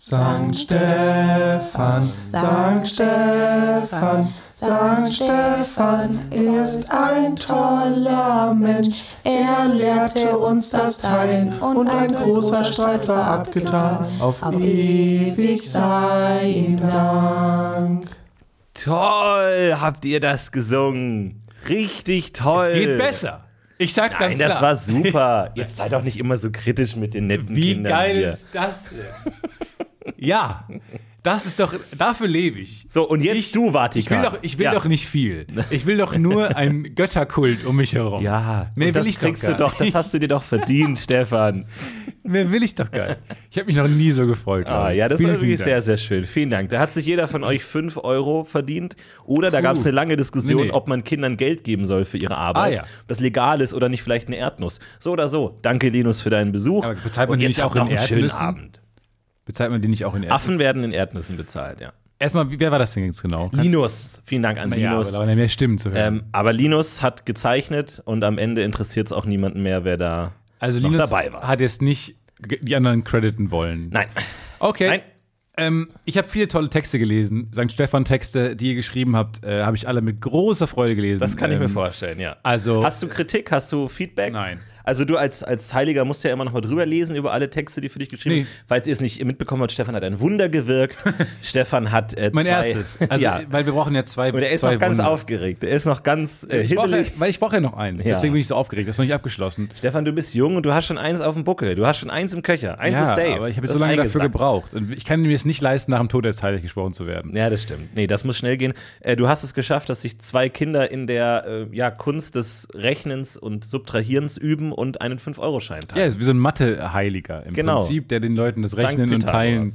Sankt Stefan, Sankt Stefan, Sankt Stefan ist ein toller Mensch. Er lehrte uns das Teilen und ein großer Streit war abgetan. Auf ewig sei ihm Dank. Toll, habt ihr das gesungen. Richtig toll. Es geht besser. Ich sag Nein, ganz das klar. war super. Jetzt sei doch nicht immer so kritisch mit den netten Wie Kindern geil hier. ist das denn? Ja, das ist doch, dafür lebe ich. So, und jetzt ich, du, Vatikan. Ich will, doch, ich will Ja. doch nicht viel. Ich will doch nur einen Götterkult um mich herum. Ja, Mehr will das ich doch kriegst gar du doch, das hast du dir doch verdient, Stefan. Mehr will ich doch gar nicht. Ich habe mich noch nie so gefreut. Ah, ja, das Vielen, war wirklich sehr, Dank. sehr schön. Vielen Dank. Da hat sich jeder von euch 5 Euro verdient. Oder da Puh. gab es eine lange Diskussion, Nee, nee. ob man Kindern Geld geben soll für ihre Arbeit. Ah, ja. Ob das legal ist oder nicht vielleicht eine Erdnuss. So oder so. Danke, Linus, für deinen Besuch. Aber bezahlt man Und jetzt nicht auch in einen schönen Erdnüssen? Abend. Bezahlt man die nicht auch in Erdnüssen? Affen werden in Erdnüssen bezahlt, ja. Erstmal, wer war das denn jetzt genau? Kannst- Linus, vielen Dank an Ja, aber Linus. da waren ja mehr Stimmen zu hören. ähm, aber Linus hat gezeichnet und am Ende interessiert es auch niemanden mehr, wer da. also noch Linus dabei war. hat jetzt nicht die anderen crediten wollen. Nein. Okay. Nein. Ähm, ich habe viele tolle Texte gelesen. St. Stefan-Texte, die ihr geschrieben habt, äh, habe ich alle mit großer Freude gelesen. Das kann ich mir Ähm, vorstellen, ja. Also, Hast du Kritik? Hast du Feedback? Nein. Also du als, als Heiliger musst ja immer noch mal drüber lesen über alle Texte, die für dich geschrieben Nee. sind. Falls ihr es nicht mitbekommen habt, Stefan hat ein Wunder gewirkt. Stefan hat äh, mein zwei, erstes. Also, ja. weil wir brauchen ja zwei. Und er ist noch ganz Wunder. aufgeregt. Er ist noch ganz äh, Ich brauche, weil ich brauche ja noch eins. Ja. Deswegen bin ich so aufgeregt. Das ist noch nicht abgeschlossen. Stefan, du bist jung und du hast schon eins auf dem Buckel. Du hast schon eins im Köcher. Eins ja, ist safe. aber ich habe so lange dafür gebraucht. Und ich kann mir es nicht leisten, nach dem Tod erst heilig gesprochen zu werden. Ja, das stimmt. Nee, das muss schnell gehen. Äh, du hast es geschafft, dass sich zwei Kinder in der äh, ja, Kunst des Rechnens und Subtrahierens üben und einen 5-Euro-Schein teilen. Ja, ist wie so ein Mathe-Heiliger im Genau. Prinzip, der den Leuten das Rechnen und. Teilen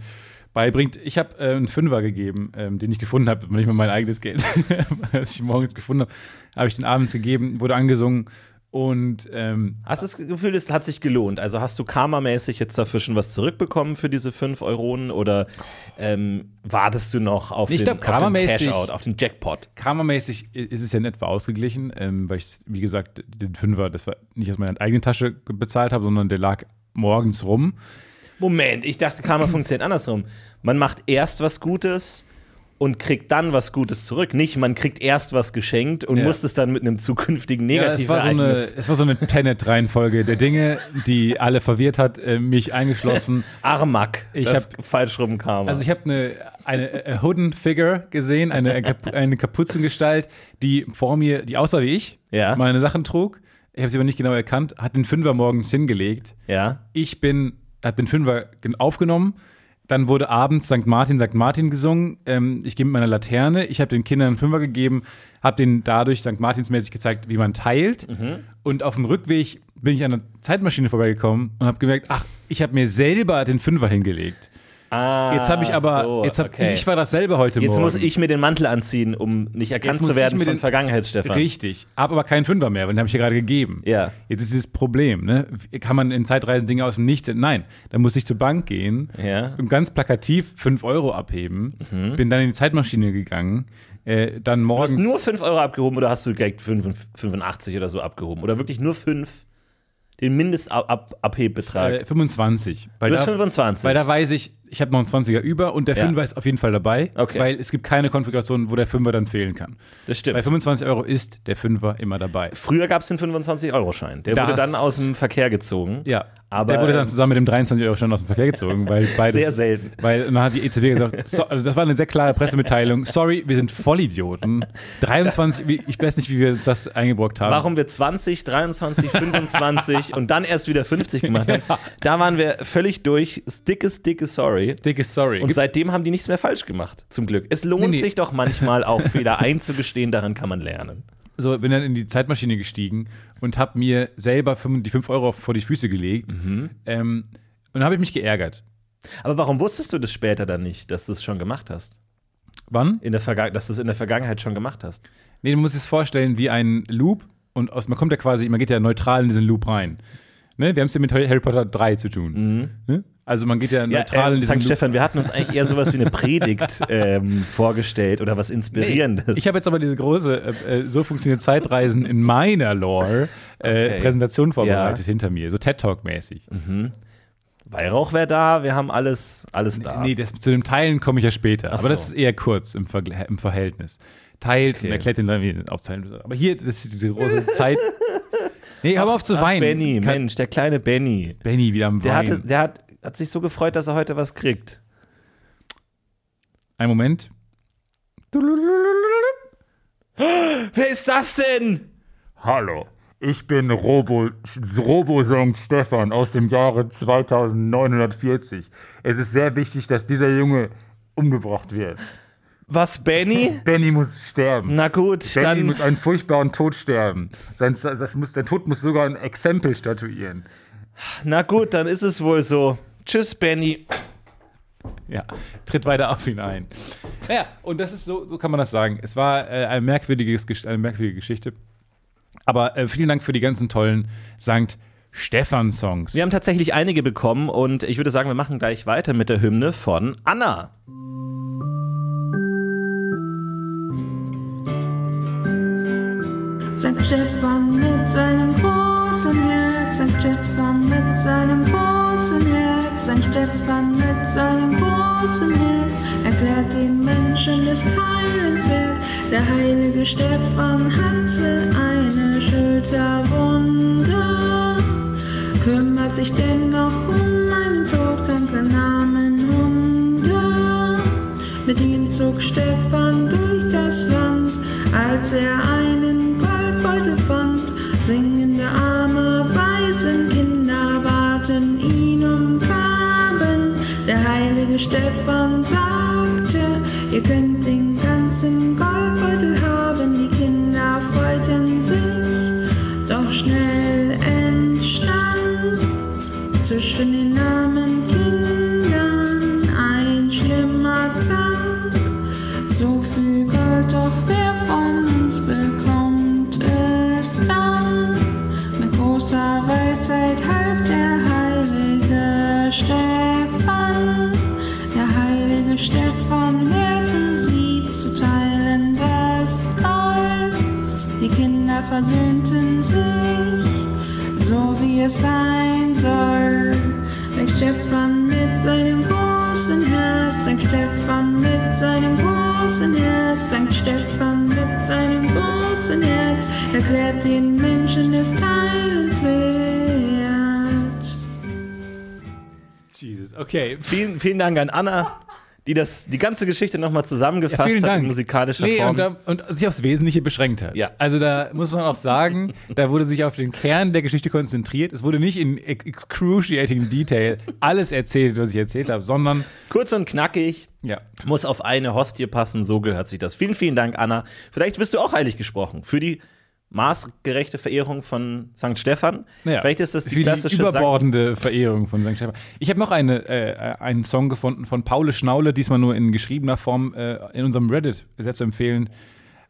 beibringt. Ich habe äh, einen Fünfer gegeben, ähm, den ich gefunden habe, nicht mal mein eigenes Geld. Als ich morgens gefunden habe, habe ich den abends gegeben, wurde angesungen und ähm, Hast du das Gefühl, es hat sich gelohnt? Also hast du karmamäßig jetzt dafür schon was zurückbekommen für diese 5 Euronen oder ähm, wartest du noch auf Ich den, glaub, auf den Cash-Out, auf den Jackpot? karmamäßig ist es ja in etwa ausgeglichen, ähm, weil ich, wie gesagt, den Fünfer, das war nicht aus meiner eigenen Tasche bezahlt habe, sondern der lag morgens rum. Moment, ich dachte, Karma funktioniert andersrum. Man macht erst was Gutes und kriegt dann was Gutes zurück. Nicht, man kriegt erst was geschenkt und Ja. muss es dann mit einem zukünftigen Ja, es, war so eine, es war so eine Tenet-Reihenfolge der Dinge, die alle verwirrt hat, äh, mich eingeschlossen. Armak. Ich das hab- falsch rum Karma. Also ich habe eine, eine äh, Hidden Figure gesehen, eine, Kap- eine Kapuzengestalt, die vor mir, die aussah wie ich, Ja. meine Sachen trug. Ich habe sie aber nicht genau erkannt, hat den Fünfer morgens hingelegt. ja. Ich bin, habe den Fünfer gen- aufgenommen. Dann wurde abends St. Martin, St. Martin gesungen. Ähm, ich gehe mit meiner Laterne. Ich habe den Kindern einen Fünfer gegeben, habe denen dadurch St. Martinsmäßig gezeigt, wie man teilt. Mhm. Und auf dem Rückweg bin ich an einer Zeitmaschine vorbeigekommen und habe gemerkt, ach, ich habe mir selber den Fünfer hingelegt. Ah, Jetzt habe ich aber, so, jetzt hab, okay. ich war dasselbe heute Jetzt Morgen. muss ich mir den Mantel anziehen, um nicht erkannt Jetzt zu werden von den- Vergangenheitsstefan. Richtig, habe aber keinen Fünfer mehr, weil den habe ich ja gerade gegeben. Ja. Jetzt ist dieses Problem, ne? Kann man in Zeitreisen Dinge aus dem Nichts? Nein, dann muss ich zur Bank gehen Ja. und ganz plakativ 5 Euro abheben. Bin dann in die Zeitmaschine gegangen. Äh, dann Du hast morgens. nur 5 Euro abgehoben oder hast du direkt 5 85 oder so abgehoben? Oder wirklich nur 5? Den Mindestabhebbetrag. äh, 25. Weil du hast da, 25. weil da weiß ich, ich habe noch einen 20er über und der Ja. Fünfer ist auf jeden Fall dabei, Okay. weil es gibt keine Konfiguration, wo der Fünfer dann fehlen kann. das stimmt. Bei 25 Euro ist der Fünfer immer dabei. Früher gab es den 25-Euro-Schein. Der Das- wurde dann aus dem Verkehr gezogen. Ja, Aber, der wurde dann ähm, zusammen mit dem 23-Euro-Schein aus dem Verkehr gezogen, weil beides. Sehr selten. Weil dann hat die EZB gesagt, so, also das war eine sehr klare Pressemitteilung. Sorry, wir sind Vollidioten. 23, wie- ich weiß nicht, wie wir das eingebrockt haben. Warum wir 20, 23, 25 und dann erst wieder 50 gemacht haben, da waren wir völlig durch. Dickes, dickes Sorry. Dickes Sorry. Und Gibt's- seitdem haben die nichts mehr falsch gemacht, zum Glück. Es lohnt Nee, nee. sich doch manchmal auch Fehler einzugestehen, daran kann man lernen. So, bin dann in die Zeitmaschine gestiegen und habe mir selber die 5 Euro vor die Füße gelegt. Mhm. Ähm, und dann habe ich mich geärgert. Aber warum wusstest du das später dann nicht, dass du es schon gemacht hast? Wann? In der Verga dass du es in der Vergangenheit schon gemacht hast? Nee, du musst es vorstellen wie ein Loop und aus, man kommt ja quasi, man geht ja neutral in diesen Loop rein. Ne? Wir haben es ja mit Harry Potter 3 zu tun. Ne? Also man geht ja neutral Mhm. ja, in äh, diesen St. Stefan, wir hatten uns eigentlich eher sowas wie eine Predigt ähm, vorgestellt oder was Inspirierendes. Ich habe jetzt aber diese große, äh, äh, so funktioniert Zeitreisen in meiner Lore, äh, Okay. Präsentation vorbereitet Ja. hinter mir, so TED Talk-mäßig. Weihrauch wäre da, wir haben alles, alles da. Nee, das, zu dem Teilen komme ich ja später. Ach aber das so. ist eher kurz im, Vergl- im Verhältnis. Teilt Okay. und erklärt den Leuten, wie müsst. Aber hier, das ist diese große Zeit. Nee, hör auf zu weinen. Benny, Mensch, der kleine Benny. Benny wieder am Der, Weinen. hatte, der hat, hat sich so gefreut, dass er heute was kriegt. Ein Moment. Wer ist das denn? Hallo, ich bin Robo, Robosong Stefan aus dem Jahre 2940. Es ist sehr wichtig, dass dieser Junge umgebracht wird. Was, Benny? Benny muss sterben. Na gut, Benny dann. muss einen furchtbaren Tod sterben. Sein, das muss, der Tod muss sogar ein Exempel statuieren. Na gut, dann ist es wohl so. Tschüss, Benny. Ja, tritt weiter auf ihn ein. Ja, und das ist so, so kann man das sagen. Es war äh, ein merkwürdiges, eine merkwürdige Geschichte. Aber äh, vielen Dank für die ganzen tollen Sankt Stefan-Songs. Wir haben tatsächlich einige bekommen und ich würde sagen, wir machen gleich weiter mit der Hymne von Anna. Sankt Stefan mit seinem großen Herz, Sankt Stefan mit seinem großen Herz, Sankt Stefan mit seinem großen Herz, erklärt den Menschen des Teilens wert. Der heilige Stefan hatte eine Schulterwunde, kümmert sich dennoch um einen todkranken armen Hunde. Mit ihm zog Stefan durch das Land, als er einen Goldbeutel fand. Singende Stefan sagte, ihr könnt den ganzen Goldbeutel versöhnten sich so wie es sein soll. Sankt Stefan mit seinem großen Herz, Sankt Stefan mit seinem großen Herz, Sankt Stefan mit seinem großen Herz, erklärt den Menschen des Teilens wert. Jesus, okay. Vielen, vielen Dank an Anna, die das, die ganze Geschichte nochmal zusammengefasst vielen hat in musikalischer Nee, Form. und, da, und sich aufs Wesentliche beschränkt hat. Ja. Also da muss man auch sagen, da wurde sich auf den Kern der Geschichte konzentriert. Es wurde nicht in ex- excruciating Detail alles erzählt, was ich erzählt habe, sondern Kurz und knackig, ja. muss auf eine Hostie passen, so gehört sich das. Vielen, vielen Dank, Anna. Vielleicht wirst du auch heilig gesprochen für die maßgerechte Verehrung von St. Stefan. Naja, Vielleicht ist das die klassische die Sankt überbordende Verehrung von St. Stefan. Ich habe noch eine, äh, einen Song gefunden von Paule Schnaule, diesmal nur in geschriebener Form äh, in unserem Reddit. Sehr zu empfehlen.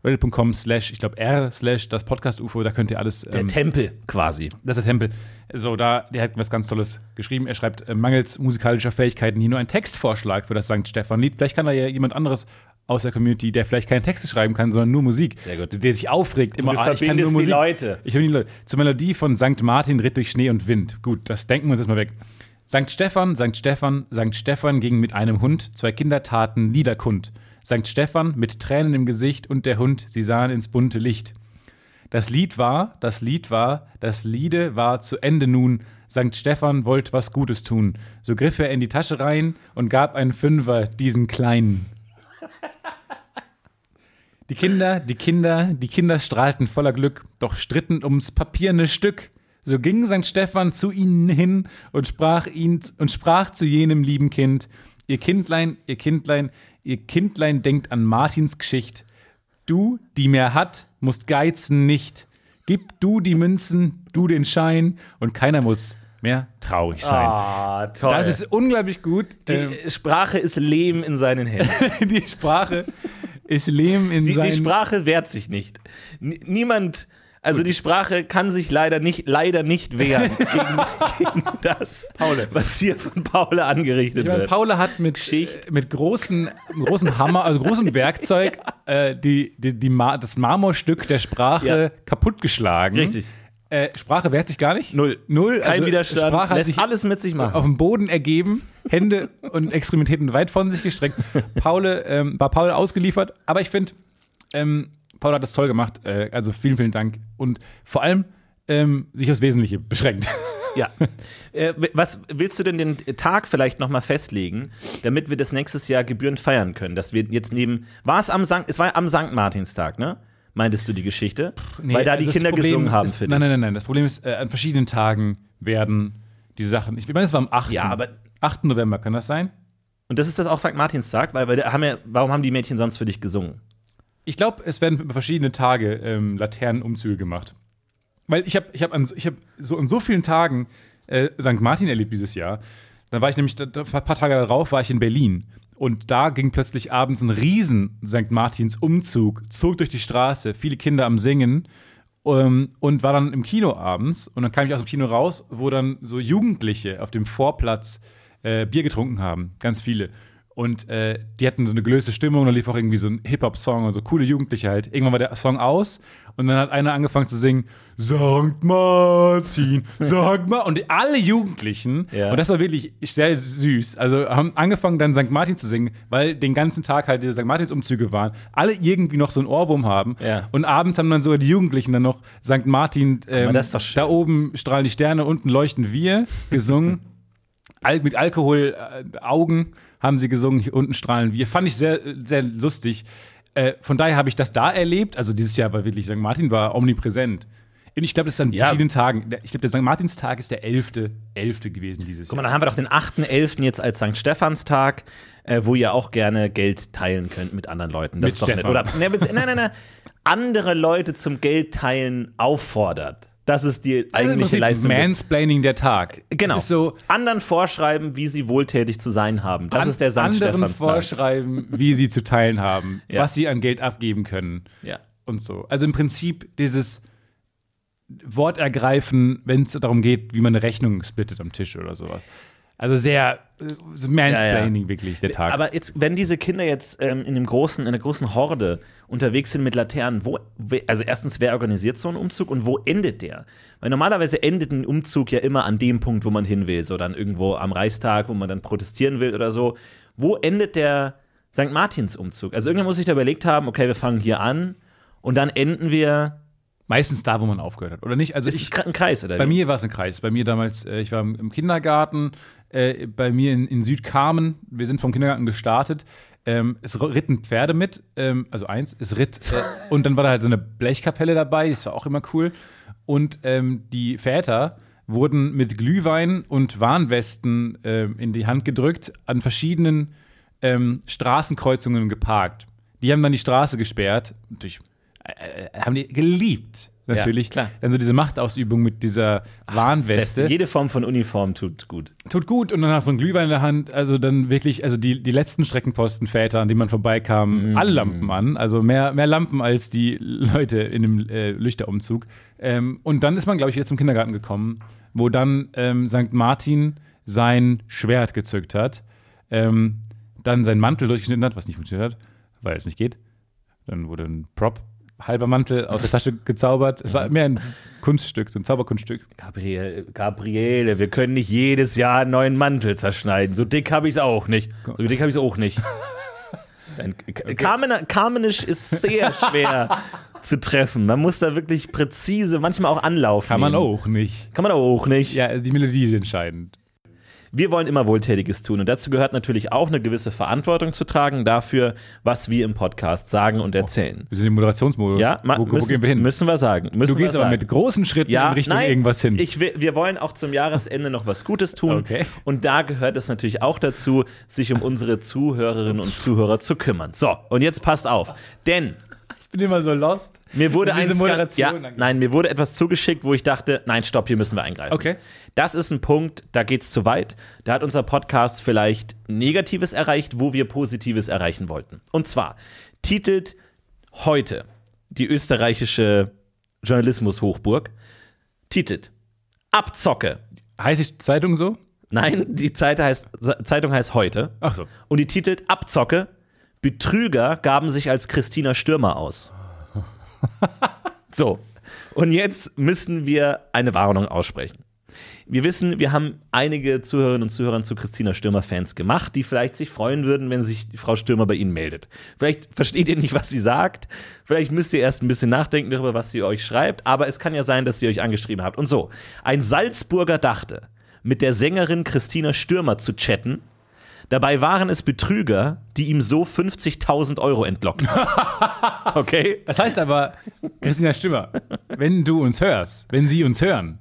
Reddit.com slash, ich glaube R slash das Podcast UFO, da könnt ihr alles. der ähm, Tempel quasi. Das ist der Tempel. So, da, der hat was ganz Tolles geschrieben. Er schreibt, äh, mangels musikalischer Fähigkeiten hier nur ein Textvorschlag für das St. Stefan-Lied. Vielleicht kann da ja jemand anderes aus der Community, der vielleicht keine Texte schreiben kann, sondern nur Musik. Sehr gut. Der sich aufregt, immer, du ah, ich kann nur die Musik. Leute. Ich die Leute. Zur Melodie von St. Martin ritt durch Schnee und Wind. Gut, das denken wir uns erstmal weg. St. Stefan, St. Stefan, St. Stefan ging mit einem Hund, zwei Kinder taten Lieder kund. St. Stefan mit Tränen im Gesicht und der Hund, sie sahen ins bunte Licht. Das Lied war, das Lied war, das Liede war zu Ende nun. St. Stefan wollt was Gutes tun. So griff er in die Tasche rein und gab einen Fünfer diesen Kleinen. Die Kinder, die Kinder, die Kinder strahlten voller Glück, doch stritten ums papierne Stück. So ging St. Stefan zu ihnen hin und sprach, ihn, und sprach zu jenem lieben Kind: Ihr Kindlein, ihr Kindlein, ihr Kindlein denkt an Martins Geschicht. Du, die mehr hat, musst geizen nicht. Gib du die Münzen, du den Schein, und keiner muss mehr traurig sein. Ah, toll. das ist unglaublich gut. die Ähm, Sprache ist Lehm in seinen Händen. die Sprache ist Lehm in Sie, die seinen Sprache wehrt sich nicht. N niemand, also die Sprache kann sich leider nicht, leider nicht wehren gegen, gegen das, Paule. was hier von Paule angerichtet Ich meine, wird. Paula hat mit, Geschichte. äh, mit großen, großen Hammer, also großem Werkzeug, äh, die, die, die Ma das Marmorstück der Sprache Ja. kaputtgeschlagen. Richtig. Äh, Sprache wehrt sich gar nicht. Null. Null. Kein also Widerstand, Sprache hat lässt sich alles mit sich machen. auf dem Boden ergeben, Hände und Extremitäten weit von sich gestreckt. Paul ähm, war Paul ausgeliefert, aber ich finde, ähm, Paul hat das toll gemacht. Äh, also vielen, vielen Dank und vor allem ähm, sich aufs Wesentliche beschränkt. Ja. Äh, was willst du denn den Tag vielleicht noch mal festlegen, damit wir das nächstes Jahr gebührend feiern können? Dass wir jetzt neben war es am Sankt, es war am Sankt Martinstag, ne? Meintest du die Geschichte? Nee, Weil da also die das Kinder Problem gesungen haben ist, für dich. Nein, nein, nein, nein. Das Problem ist, äh, an verschiedenen Tagen werden die Sachen. Ich meine, es war am 8. Ja, aber- 8. November, kann das sein? Und das ist das auch Sankt Martinstag, weil, weil da haben ja, warum haben die Mädchen sonst für dich gesungen? Ich glaube, es werden verschiedene Tage ähm, Laternenumzüge gemacht. Weil ich habe ich hab an, hab so an so vielen Tagen äh, St. Martin erlebt dieses Jahr. Dann war ich nämlich, ein paar Tage darauf war ich in Berlin. Und da ging plötzlich abends ein riesen St. Martins Umzug, zog durch die Straße, viele Kinder am Singen ähm, und war dann im Kino abends. Und dann kam ich aus dem Kino raus, wo dann so Jugendliche auf dem Vorplatz äh, Bier getrunken haben, ganz viele. Und äh, die hatten so eine gelöste Stimmung, da lief auch irgendwie so ein Hip-Hop-Song und so coole Jugendliche halt. Irgendwann war der Song aus und dann hat einer angefangen zu singen, Sankt Martin, Sankt Martin. Und alle Jugendlichen, Ja. und das war wirklich sehr süß, also haben angefangen dann Sankt Martin zu singen, weil den ganzen Tag halt diese Sankt Martins-Umzüge waren, alle irgendwie noch so einen Ohrwurm haben. Ja. Und abends haben dann sogar die Jugendlichen dann noch Sankt Martin, ähm, da oben strahlen die Sterne, unten leuchten wir, gesungen. Al mit Alkohol äh, Augen haben sie gesungen, hier unten strahlen wir. Fand ich sehr, sehr lustig. Äh, von daher habe ich das da erlebt. Also dieses Jahr war wirklich, St. Martin war omnipräsent. Und ich glaube, das ist an Ja. verschiedenen Tagen. Ich glaube, der St. Martinstag ist der 11. 11. gewesen dieses Guck mal, Jahr. dann haben wir doch den 8.11. jetzt als St. Stephanstag, äh, wo ihr auch gerne Geld teilen könnt mit anderen Leuten. Das Mit ist doch nett. Stefan. Oder ne, nein, nein, nein. Andere Leute zum Geld teilen auffordert. Das ist die Also eigentliche Prinzip Leistung. Mansplaining der Tag. Genau. So, anderen vorschreiben, wie sie wohltätig zu sein haben. Das an- ist der St. anderen vorschreiben, wie sie zu teilen haben, Ja. was sie an Geld abgeben können. Ja. und so. Also im Prinzip dieses Wort ergreifen, wenn es darum geht, wie man eine Rechnung splittet am Tisch oder sowas. Also sehr äh, so Mansplaining wirklich der Tag. Aber jetzt, wenn diese Kinder jetzt ähm, in dem großen, in einer großen Horde unterwegs sind mit Laternen, wo, also erstens, wer organisiert so einen Umzug und wo endet der? Weil normalerweise endet ein Umzug ja immer an dem Punkt, wo man hin will, so dann irgendwo am Reichstag, wo man dann protestieren will oder so. Wo endet der St. Martins Umzug? Also irgendwann muss ich da überlegt haben, okay, wir fangen hier an und dann enden wir. Meistens da, wo man aufgehört hat, oder nicht? Also Ist ich, es ein Kreis oder bei wie? mir war es ein Kreis. Bei mir damals, äh, ich war im Kindergarten, äh, bei mir in, in Südkamen, wir sind vom Kindergarten gestartet. Ähm, es ritten Pferde mit, ähm, also eins, es ritt, äh, und dann war da halt so eine Blechkapelle dabei, das war auch immer cool. Und ähm, die Väter wurden mit Glühwein und Warnwesten ähm, in die Hand gedrückt, an verschiedenen ähm, Straßenkreuzungen geparkt. Die haben dann die Straße gesperrt. Natürlich äh, äh, haben die geliebt, natürlich. klar. Dann so diese Machtausübung mit dieser Das Warnweste. Jede Form von Uniform tut gut. Tut gut und dann hast du einen Glühwein in der Hand. Also dann wirklich, also die, die letzten Streckenpostenväter, an denen man vorbeikam, Mhm. alle Lampen an. Also mehr, mehr Lampen als die Leute in dem äh, Lüchterumzug. Ähm, und dann ist man, glaube ich, wieder zum Kindergarten gekommen, wo dann ähm, St. Martin sein Schwert gezückt hat, ähm, dann seinen Mantel durchgeschnitten hat, was nicht funktioniert hat, weil es nicht geht. Dann wurde ein Prop, halber Mantel aus der Tasche gezaubert. Es war mehr ein Kunststück, so ein Zauberkunststück. Gabriele, Gabriele, wir können nicht jedes Jahr einen neuen Mantel zerschneiden. So dick habe ich es auch nicht. So dick habe ich es auch nicht. Dein- Carmen- Carmenisch ist sehr schwer zu treffen. Man muss da wirklich präzise, manchmal auch anlaufen. Kann man nehmen. auch nicht. Kann man auch nicht. Ja, die Melodie ist entscheidend. Wir wollen immer Wohltätiges tun und dazu gehört natürlich auch eine gewisse Verantwortung zu tragen dafür, was wir im Podcast sagen und erzählen. Wir sind im Moderationsmodus. Ja, ma- wo, wo müssen, gehen wir hin? Müssen wir sagen. Müssen du gehst aber sagen. mit großen Schritten in Richtung nein, irgendwas hin. Ich, wir wollen auch zum Jahresende noch was Gutes tun. Okay. Und da gehört es natürlich auch dazu, sich um unsere Zuhörerinnen und Zuhörer zu kümmern. So, und jetzt passt auf. Denn bin immer so lost. mir wurde Diese ein Moderation ja, nein, mir wurde etwas zugeschickt, wo ich dachte, nein, stopp, hier müssen wir eingreifen. Okay. Das ist ein Punkt, da geht's zu weit. Da hat unser Podcast vielleicht Negatives erreicht, wo wir Positives erreichen wollten. Und zwar titelt heute die österreichische Journalismus-Hochburg, titelt Abzocke. Heißt die Zeitung so? Nein, die Zeit heißt, Zeitung heißt heute. Ach so. Und die titelt Abzocke. Betrüger gaben sich als Christina Stürmer aus. So. Und jetzt müssen wir eine Warnung aussprechen. Wir wissen, wir haben einige Zuhörerinnen und Zuhörer zu Christina Stürmer-Fans gemacht, die vielleicht sich freuen würden, wenn sich Frau Stürmer bei ihnen meldet. Vielleicht versteht ihr nicht, was sie sagt. Vielleicht müsst ihr erst ein bisschen nachdenken darüber, was sie euch schreibt. Aber es kann ja sein, dass sie euch angeschrieben habt. Und so, ein Salzburger dachte, mit der Sängerin Christina Stürmer zu chatten. Dabei waren es Betrüger, die ihm so 50.000 Euro entlockten. Okay? Das heißt aber, Christina Stimmer, wenn du uns hörst, wenn sie uns hören,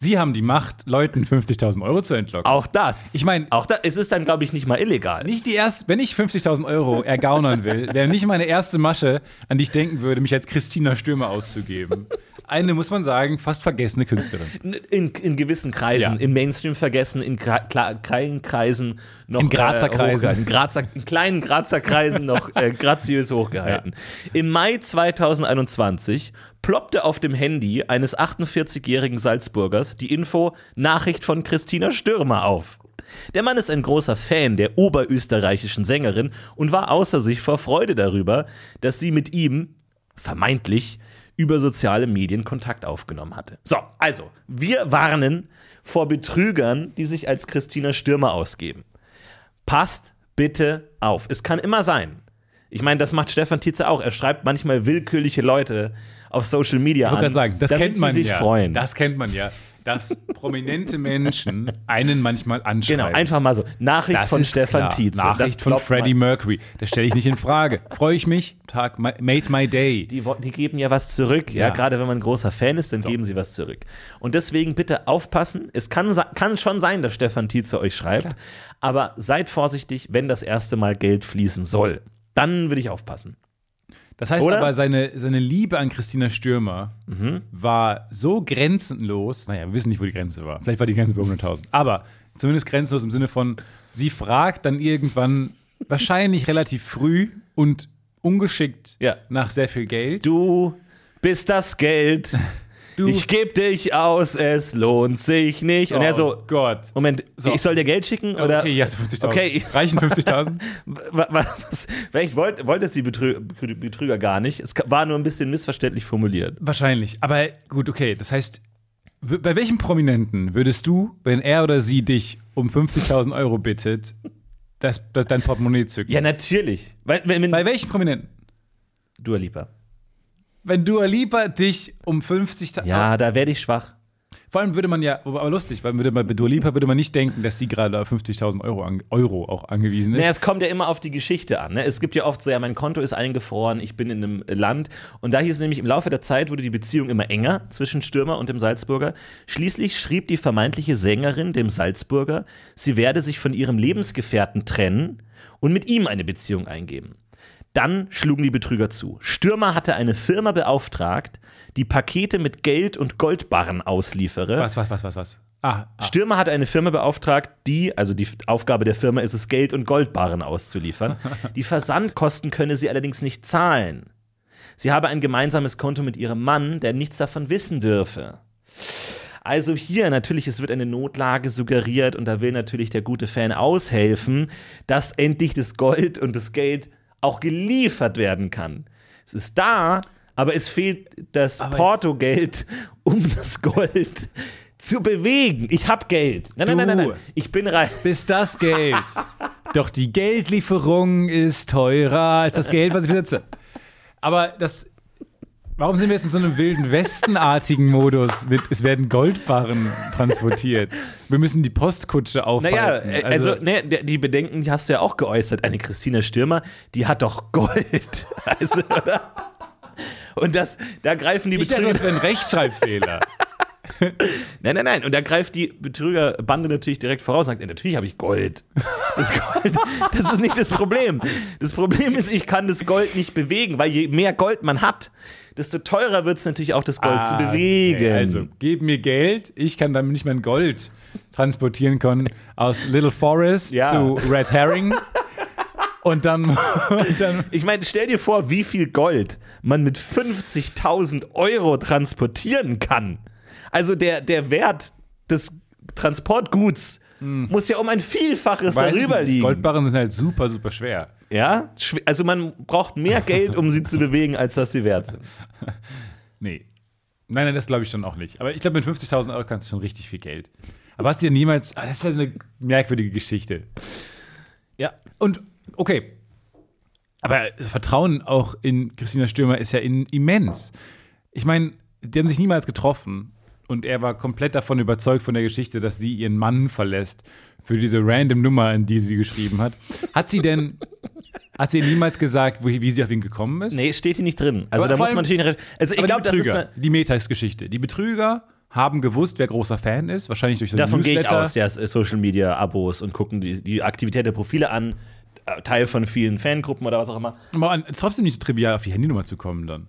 sie haben die Macht, Leuten 50.000 Euro zu entlocken. Auch das. Ich meine, Auch da, es ist dann, glaube ich, nicht mal illegal. nicht die erste, wenn ich 50.000 Euro ergaunern will, wäre nicht meine erste Masche, an die ich denken würde, mich als Christina Stürmer auszugeben. Eine, muss man sagen, fast vergessene Künstlerin. In, in gewissen Kreisen, Ja. im Mainstream vergessen, in kleinen Kreisen noch. In Grazer äh, Kreisen. In, Grazer, in kleinen Grazer Kreisen noch äh, graziös hochgehalten. Im Mai 2021 ploppte auf dem Handy eines 48-jährigen Salzburgers die Info Nachricht von Christina Stürmer auf. Der Mann ist ein großer Fan der oberösterreichischen Sängerin und war außer sich vor Freude darüber, dass sie mit ihm, vermeintlich, über soziale Medien Kontakt aufgenommen hatte. So, also, wir warnen vor Betrügern, die sich als Christina Stürmer ausgeben. Passt bitte auf. Es kann immer sein. Ich meine, das macht Stefan Tietze auch. Er schreibt manchmal willkürliche Leute auf Social Media Ich an. gerade sagen, das kennt man sich ja. freuen. Das kennt man ja. Dass prominente Menschen einen manchmal anschreiben. genau, einfach mal so. Nachricht Das von Stefan klar. Tietze. Nachricht Das von Freddie. Mercury. Das stelle ich nicht in Frage. Freue ich mich. Tag, my- made my day. Die, die geben ja was zurück. Ja, Ja. gerade wenn man ein großer Fan ist, dann geben sie was zurück. Und deswegen bitte aufpassen. Es kann, kann schon sein, dass Stefan Tietze euch schreibt, aber seid vorsichtig, wenn das erste Mal Geld fließen soll. Dann würde ich aufpassen. Das heißt Oder? aber, seine, seine Liebe an Christina Stürmer Mhm. war so grenzenlos. Naja, wir wissen nicht, wo die Grenze war. Vielleicht war die Grenze bei 100.000. Aber zumindest grenzenlos im Sinne von, sie fragt dann irgendwann wahrscheinlich relativ früh und ungeschickt Ja. nach sehr viel Geld. Du bist das Geld. Du- Ich geb dich aus, es lohnt sich nicht. Und er so, Oh Gott. Moment, So. ich soll dir Geld schicken? Oder? Okay, ja, so 50.000. Okay, ich- Reichen 50.000? Wa- wa- Was, vielleicht wollte wollte es die Betrü Betrü- Betrüger gar nicht. Es war nur ein bisschen missverständlich formuliert. Wahrscheinlich. Aber gut, okay. Das heißt, bei welchem Prominenten würdest du, wenn er oder sie dich um 50.000 Euro bittet, das, das, dein Portemonnaie zücken? Ja, natürlich. Weil, wenn, wenn, Bei welchem Prominenten? Dua Lipa. Wenn du lieber dich um 50.000 Ja, da werde ich schwach. Vor allem würde man ja, aber lustig, weil würde man, bei Dua Lipa würde man nicht denken, dass die gerade auf 50.000 Euro, an, Euro auch angewiesen ist. Naja, es kommt ja immer auf die Geschichte an. Ne? Es gibt ja oft so, ja, mein Konto ist eingefroren, ich bin in einem Land. Und da hieß es nämlich, im Laufe der Zeit wurde die Beziehung immer enger zwischen Stürmer und dem Salzburger. Schließlich schrieb die vermeintliche Sängerin dem Salzburger, sie werde sich von ihrem Lebensgefährten trennen und mit ihm eine Beziehung eingeben. Dann schlugen die Betrüger zu. Stürmer hatte eine Firma beauftragt, die Pakete mit Geld und Goldbarren ausliefere. was, was, was, was, was? Ah, ah. Stürmer hat eine Firma beauftragt, die, also die Aufgabe der Firma ist es, Geld und Goldbarren auszuliefern. Die Versandkosten könne sie allerdings nicht zahlen. Sie habe ein gemeinsames Konto mit ihrem Mann, der nichts davon wissen dürfe. Also hier natürlich, es wird eine Notlage suggeriert und da will natürlich der gute Fan aushelfen, dass endlich das Gold und das Geld auch geliefert werden kann. Es ist da, aber es fehlt das Aber Portogeld, um das Gold zu bewegen. Ich habe Geld. Nein, nein, nein, nein, nein. Ich bin reich. Bis das Geld. Doch die Geldlieferung ist teurer als das Geld, was ich besitze. Aber das. Warum sind wir jetzt in so einem wilden Westenartigen Modus mit, es werden Goldbarren transportiert? Wir müssen die Postkutsche aufhalten. Naja, äh, also, ne, der- die Bedenken die hast du ja auch geäußert. Eine Christina Stürmer, die hat doch Gold. Also, oder? Und das, da greifen die Betrüger. das wäre ein Rechtschreibfehler. Nein, nein, nein. Und da greift die Betrügerbande natürlich direkt voraus und sagt, ja, natürlich habe ich Gold. Das Gold, das ist nicht das Problem. Das Problem ist, ich kann das Gold nicht bewegen, weil je mehr Gold man hat, desto teurer wird es natürlich auch, das Gold zu Ah, bewegen. okay, also, gib mir Geld, ich kann damit nicht mein Gold transportieren können aus Little Forest Ja. zu Red Herring. Und dann, und dann Ich meine, stell dir vor, wie viel Gold man mit 50.000 Euro transportieren kann. Also der, der Wert des Transportguts muss ja um ein Vielfaches Hm. weiß darüber nicht. liegen. Goldbarren sind halt super, super schwer. Ja? Also man braucht mehr Geld, um sie zu bewegen, als dass sie wert sind. Nee. Nein, nein, das glaube ich schon auch nicht. Aber ich glaube, mit 50.000 Euro kannst du schon richtig viel Geld. Aber hat sie ja niemals. Ah, das ist ja eine merkwürdige Geschichte. Ja. Und, okay. Aber das Vertrauen auch in Christina Stürmer ist ja in, immens. Ich meine, die haben sich niemals getroffen. Und er war komplett davon überzeugt von der Geschichte, dass sie ihren Mann verlässt für diese random Nummer, in die sie geschrieben hat. Hat sie denn, hat sie niemals gesagt, wo, wie sie auf ihn gekommen ist? Nee, steht hier nicht drin. Also Aber da muss man natürlich. Also ich glaube, die das ist eine, die Metax-Geschichte. Die Betrüger haben gewusst, wer großer Fan ist, wahrscheinlich durch so Davon gehe ich Newsletter. aus, ja, Social Media Abos und gucken die, die Aktivität der Profile an, äh, Teil von vielen Fangruppen oder was auch immer. Aber es ist trotzdem nicht so trivial, auf die Handynummer zu kommen dann.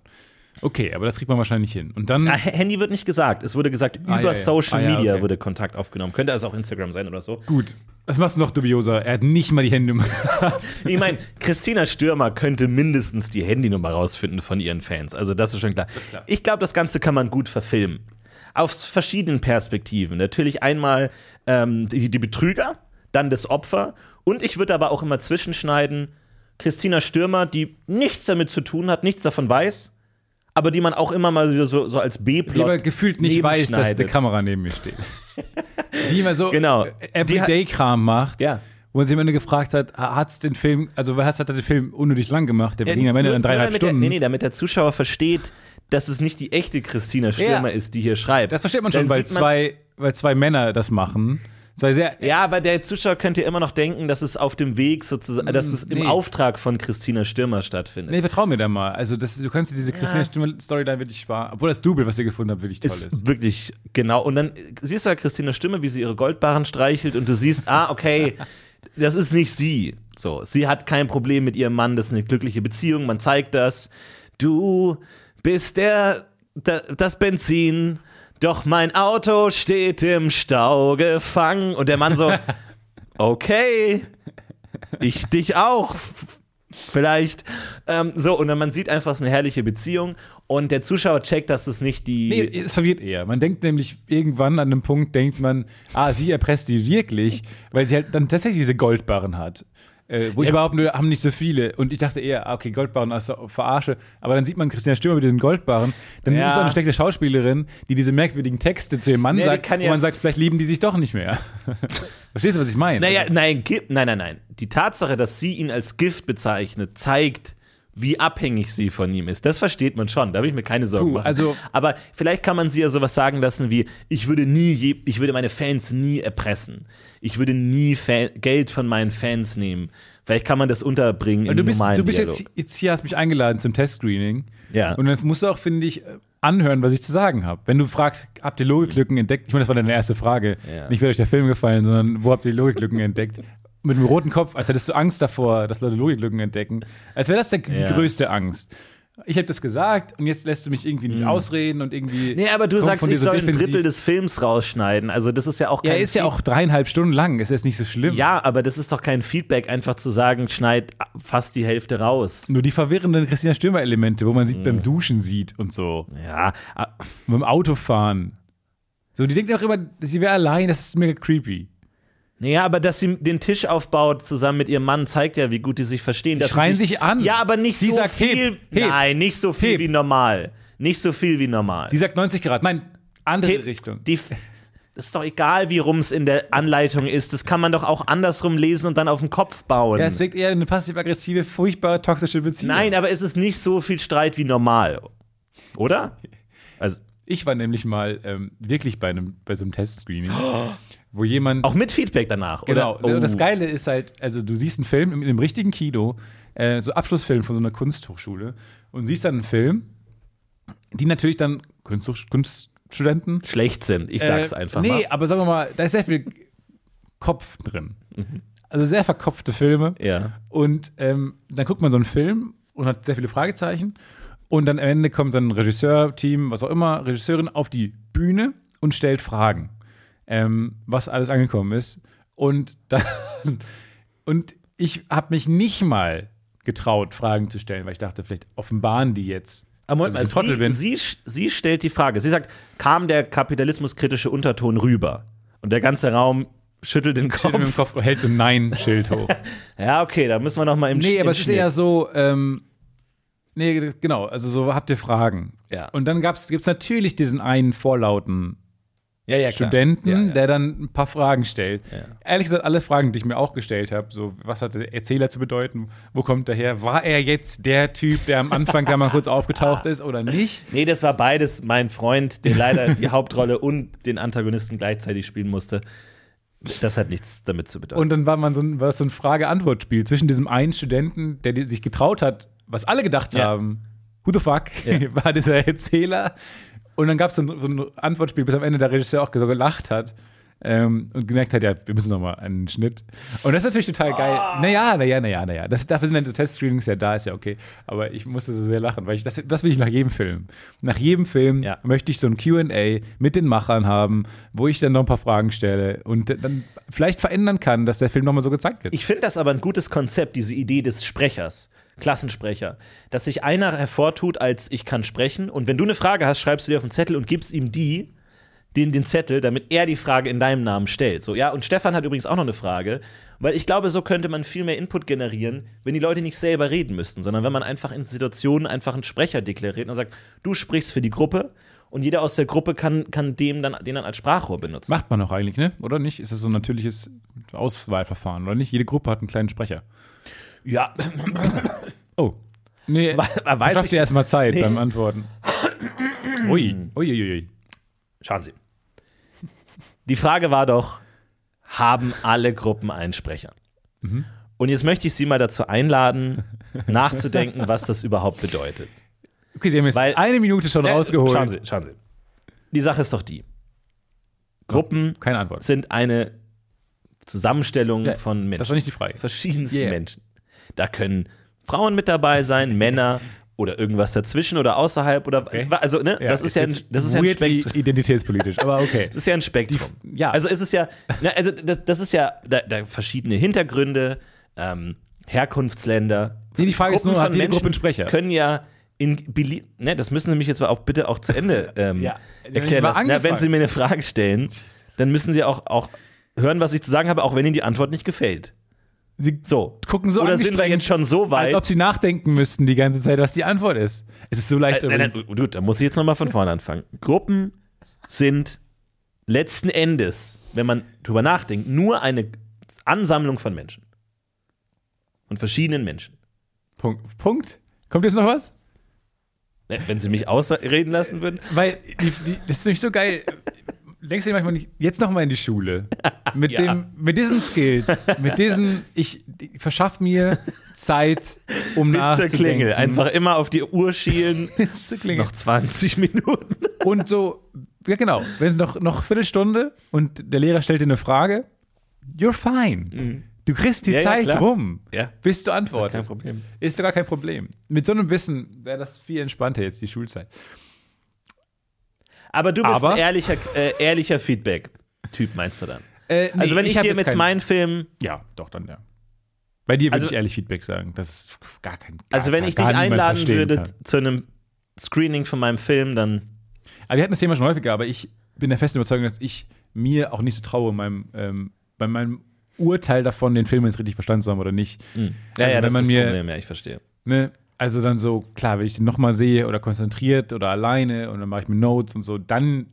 Okay, aber das kriegt man wahrscheinlich hin. Und dann. Ah, Handy wird nicht gesagt. Es wurde gesagt, Ah, über ja, ja. Social Ah, ja, Media okay. wurde Kontakt aufgenommen. Könnte also auch Instagram sein oder so. Gut. Das macht es noch dubioser. Er hat nicht mal die Handynummer. Ich meine, Christina Stürmer könnte mindestens die Handynummer rausfinden von ihren Fans. Also das ist schon klar. klar. Ich glaube, das Ganze kann man gut verfilmen. Aus verschiedenen Perspektiven. Natürlich einmal ähm, die, die Betrüger, dann das Opfer und ich würde aber auch immer zwischenschneiden, Christina Stürmer, die nichts damit zu tun hat, nichts davon weiß, aber die man auch immer mal wieder so, so als B-Plot Lieber gefühlt nicht weiß, dass eine. Kamera neben mir steht. Die immer so Genau. Everyday-Kram macht. Ja. Wo man sich am Ende gefragt hat, hat es den Film, also was hat er den Film unnötig lang gemacht? Der ging am Ende Nur- dann dreieinhalb Stunden. Der, nee, nee, damit der Zuschauer versteht, dass es nicht die echte Christina Stürmer Ja. ist, die hier schreibt. Das versteht man schon, weil man- zwei, weil zwei Männer das machen. Zwei sehr. Ja, aber der Zuschauer könnte immer noch denken, dass es auf dem Weg sozusagen, dass es im nee. Auftrag von Christina Stürmer stattfindet. Nee, vertrau mir da mal. Also, das, du kannst dir diese Christina Stimme-Storyline wirklich sparen. Obwohl das Double, was ihr gefunden habt, wirklich toll ist. ist wirklich genau. Und dann siehst du ja Christina Stimme, wie sie ihre Goldbarren streichelt und du siehst, ah, okay, das ist nicht sie. So, sie hat kein Problem mit ihrem Mann, das ist eine glückliche Beziehung, man zeigt das. Du bist der, da, das Benzin, doch mein Auto steht im Stau gefangen. Und der Mann so, okay, ich dich auch. Vielleicht. Ähm, so, und dann man sieht einfach, es ist eine herrliche Beziehung. Und der Zuschauer checkt, dass es nicht die. Nee, es verwirrt eher. Man denkt nämlich irgendwann an einem Punkt, denkt man, ah, sie erpresst die wirklich, weil sie halt dann tatsächlich diese Goldbarren hat. Äh, wo ich überhaupt nur, haben nicht so viele. Und ich dachte eher, ah, okay, Goldbarren, also verarsche. Aber dann sieht man Christina Stürmer mit diesen Goldbarren. Dann Ja. ist es auch eine schlechte Schauspielerin, die diese merkwürdigen Texte zu ihrem Mann Nee, sagt. kann und ja- man sagt, vielleicht lieben die sich doch nicht mehr. Verstehst du, was ich meine? Naja, Also, nein, nein, nein, nein. Die Tatsache, dass sie ihn als Gift bezeichnet, zeigt, wie abhängig sie von ihm ist. Das versteht man schon. Da will ich mir keine Sorgen Du, machen. also- Aber vielleicht kann man sie ja sowas sagen lassen wie: Ich würde nie, je, ich würde meine Fans nie erpressen. Ich würde nie Fa Geld von meinen Fans nehmen. Vielleicht kann man das unterbringen im du bist, normalen du bist Dialog. jetzt, jetzt hier, hast mich eingeladen zum Testscreening. Ja. Und dann musst du auch, finde ich, anhören, was ich zu sagen habe. Wenn du fragst, habt ihr Logiklücken entdeckt? Ich meine, das war deine erste Frage. Ja. Nicht, wird euch der Film gefallen, sondern wo habt ihr Logiklücken entdeckt? Mit dem roten Kopf, als hättest du Angst davor, dass Leute Logiklücken entdecken. Als wäre das der, die Ja. größte Angst. Ich habe das gesagt und jetzt lässt du mich irgendwie nicht ausreden und irgendwie. Hm. Nee, aber du sagst, ich so soll ein. Drittel des Films rausschneiden. Also, das ist ja auch kein Ja, ist ja auch dreieinhalb Stunden lang. Ist jetzt nicht so schlimm. Ja, aber das ist doch kein Feedback, einfach zu sagen, schneid fast die Hälfte raus. Nur die verwirrenden Christina Stürmer-Elemente, wo man sie Hm. beim Duschen sieht und so. Ja, Und beim Autofahren. So, die denkt auch immer, sie wäre allein, das ist mega creepy. Naja, aber dass sie den Tisch aufbaut zusammen mit ihrem Mann, zeigt ja, wie gut die sich verstehen. Die schreien sich an. Ja, aber nicht Sie so sagt, viel. heb, heb, nein, nicht so viel heb. wie normal. Nicht so viel wie normal. Sie sagt 90 Grad. Nein, andere Richtung. Die, das ist doch egal, wie rum es in der Anleitung ist. Das kann man doch auch andersrum lesen und dann auf den Kopf bauen. Ja, es wirkt eher eine passiv-aggressive, furchtbar toxische Beziehung. Nein, aber es ist nicht so viel Streit wie normal. Oder? Also, Ich war nämlich mal ähm, wirklich bei, einem, bei so einem Testscreening, wo jemand. auch mit Feedback danach, genau. oder? Oh. Und Das Geile ist halt, also du siehst einen Film in einem richtigen Kino, äh, so Abschlussfilm von so einer Kunsthochschule, und siehst dann einen Film, die natürlich dann Kunsthoch Kunststudenten schlecht sind. Ich sag's Äh, einfach nee, mal. aber sagen wir mal, da ist sehr viel Kopf drin. Also sehr verkopfte Filme. Ja. Und ähm, dann guckt man so einen Film und hat sehr viele Fragezeichen. Und dann am Ende kommt dann ein Regisseur, Team, was auch immer, Regisseurin auf die Bühne und stellt Fragen, ähm, was alles angekommen ist. Und dann, und ich habe mich nicht mal getraut, Fragen zu stellen, weil ich dachte, vielleicht offenbaren die jetzt. Aber Moment ein mal, sie, bin. sie, sie stellt die Frage. Sie sagt, kam der kapitalismuskritische Unterton rüber? Und der ganze Raum schüttelt den Kopf. Schüttelt dem Kopf und hält so ein Nein-Schild hoch. Ja, okay, da müssen wir noch mal im Nee, im aber es ist Schnitt. eher so, ähm, Nee, genau. Also so habt ihr Fragen. Ja. Und dann gibt es natürlich diesen einen vorlauten Ja, ja. Studenten, Ja, der dann ein paar Fragen stellt. Ehrlich gesagt, alle Fragen, die ich mir auch gestellt habe, so was hat der Erzähler zu bedeuten, wo kommt er her, war er jetzt der Typ, der am Anfang da mal kurz aufgetaucht ist oder nicht? Nee, das war beides mein Freund, der leider die Hauptrolle und den Antagonisten gleichzeitig spielen musste. Das hat nichts damit zu bedeuten. Und dann war man so ein, war so ein Frage-Antwort-Spiel zwischen diesem einen Studenten, der sich getraut hat, was alle gedacht Ja. haben, who the fuck, war dieser Erzähler. Und dann gab es so, ein- so ein Antwortspiel, bis am Ende der Regisseur auch so gelacht hat. Ähm, und gemerkt hat, ja, wir müssen noch mal einen Schnitt. Und das ist natürlich total geil. Naja, naja, naja, naja. Das, dafür sind dann so Testscreenings ja da, ist ja okay. Aber ich musste so sehr lachen, weil ich das, das will ich nach jedem Film. Nach jedem Film Ja. möchte ich so ein QA mit den Machern haben, wo ich dann noch ein paar Fragen stelle und dann vielleicht verändern kann, dass der Film nochmal so gezeigt wird. Ich finde das aber ein gutes Konzept, diese Idee des Sprechers, Klassensprecher, dass sich einer hervortut als ich kann sprechen und wenn du eine Frage hast, schreibst du dir auf einen Zettel und gibst ihm die, den, den Zettel, damit er die Frage in deinem Namen stellt. So, ja, und Stefan hat übrigens auch noch eine Frage, weil ich glaube, so könnte man viel mehr Input generieren, wenn die Leute nicht selber reden müssten, sondern wenn man einfach in Situationen einfach einen Sprecher deklariert und sagt, du sprichst für die Gruppe und jeder aus der Gruppe kann, kann dem dann, den dann als Sprachrohr benutzen. Macht man doch eigentlich, ne? Oder nicht? Ist das so ein natürliches Auswahlverfahren, oder nicht? Jede Gruppe hat einen kleinen Sprecher. Ja, Oh. Nee, weiß ich- dir erstmal Zeit Nee. beim Antworten. Ui, ui, ui, ui. Schauen Sie. Die Frage war doch, haben alle Gruppen einen Sprecher? Und jetzt möchte ich Sie mal dazu einladen, nachzudenken, was das überhaupt bedeutet. Okay, Sie haben jetzt Weil- eine Minute schon Äh, rausgeholt. Schauen Sie, schauen Sie. Die Sache ist doch die. Gruppen Keine Antwort. sind eine Zusammenstellung Ja, von Das Menschen. war nicht die Frage. verschiedensten Yeah. Menschen. Da können Frauen mit dabei sein, Männer oder irgendwas dazwischen oder außerhalb oder also ne, das ist ja ein, das ist ja ein Spektrum. identitätspolitisch, aber okay. Das ist ja ein Spektrum. Die- ja. Also es ist ja, also das, das ist ja da, da verschiedene Hintergründe, ähm, Herkunftsländer. Nee, die Frage ist Gruppen nur, hat jede Gruppe einen Sprecher? Können ja in belie- ne, das müssen Sie mich jetzt aber auch bitte auch zu Ende ähm, Ja. Erklären lassen. Na, wenn. Sie mir eine Frage stellen, dann müssen Sie auch, auch hören, was ich zu sagen habe, auch wenn Ihnen die Antwort nicht gefällt. Sie So. gucken so Oder sind wir jetzt schon so weit? als ob sie nachdenken müssten die ganze Zeit, was die Antwort ist. Es ist so leicht Äh, nein, nein, gut, da muss ich jetzt nochmal von vorne anfangen. Gruppen sind letzten Endes, wenn man drüber nachdenkt, nur eine Ansammlung von Menschen. Von verschiedenen Menschen. Punkt. Punkt. Kommt jetzt noch was? Wenn sie mich ausreden lassen würden. Weil die, die, das ist nämlich so geil. Denkst du dir manchmal nicht, jetzt noch mal in die Schule. Mit, Ja. dem, mit diesen Skills, mit diesen, ich, ich verschaff mir Zeit, um Bis zur nachzudenken. Klingel. Einfach immer auf die Uhr schielen. Bis zur Klingel. Noch 20 Minuten. Und so, ja genau, wenn noch, noch Viertelstunde und der Lehrer stellt dir eine Frage, you're fine. Du kriegst die Mhm. Ja, ja, Zeit klar. rum, Ja. bis du Kein antwortest. Problem. Ist sogar kein Problem. Mit so einem Wissen wäre das viel entspannter jetzt, die Schulzeit. Aber du bist Aber- ein ehrlicher, äh, ehrlicher Feedback-Typ, meinst du dann? Äh, nee, Also, wenn ich, hab dir jetzt meinen Film Ja, doch, dann ja. Bei dir würde Also- ich ehrlich Feedback sagen. Das ist gar kein. Gar, Also, wenn ich gar dich niemand einladen würde kann. zu einem Screening von meinem Film, dann. Aber wir hatten das Thema schon häufiger, aber ich bin der festen Überzeugung, dass ich mir auch nicht so traue, meinem, ähm, bei meinem Urteil davon, den Film jetzt richtig verstanden zu haben oder nicht. Ja, Also, ja, wenn das man ist mir- das Problem, ja, ich verstehe. Ne? Also dann so, klar, wenn ich den nochmal sehe oder konzentriert oder alleine und dann mache ich mir Notes und so, dann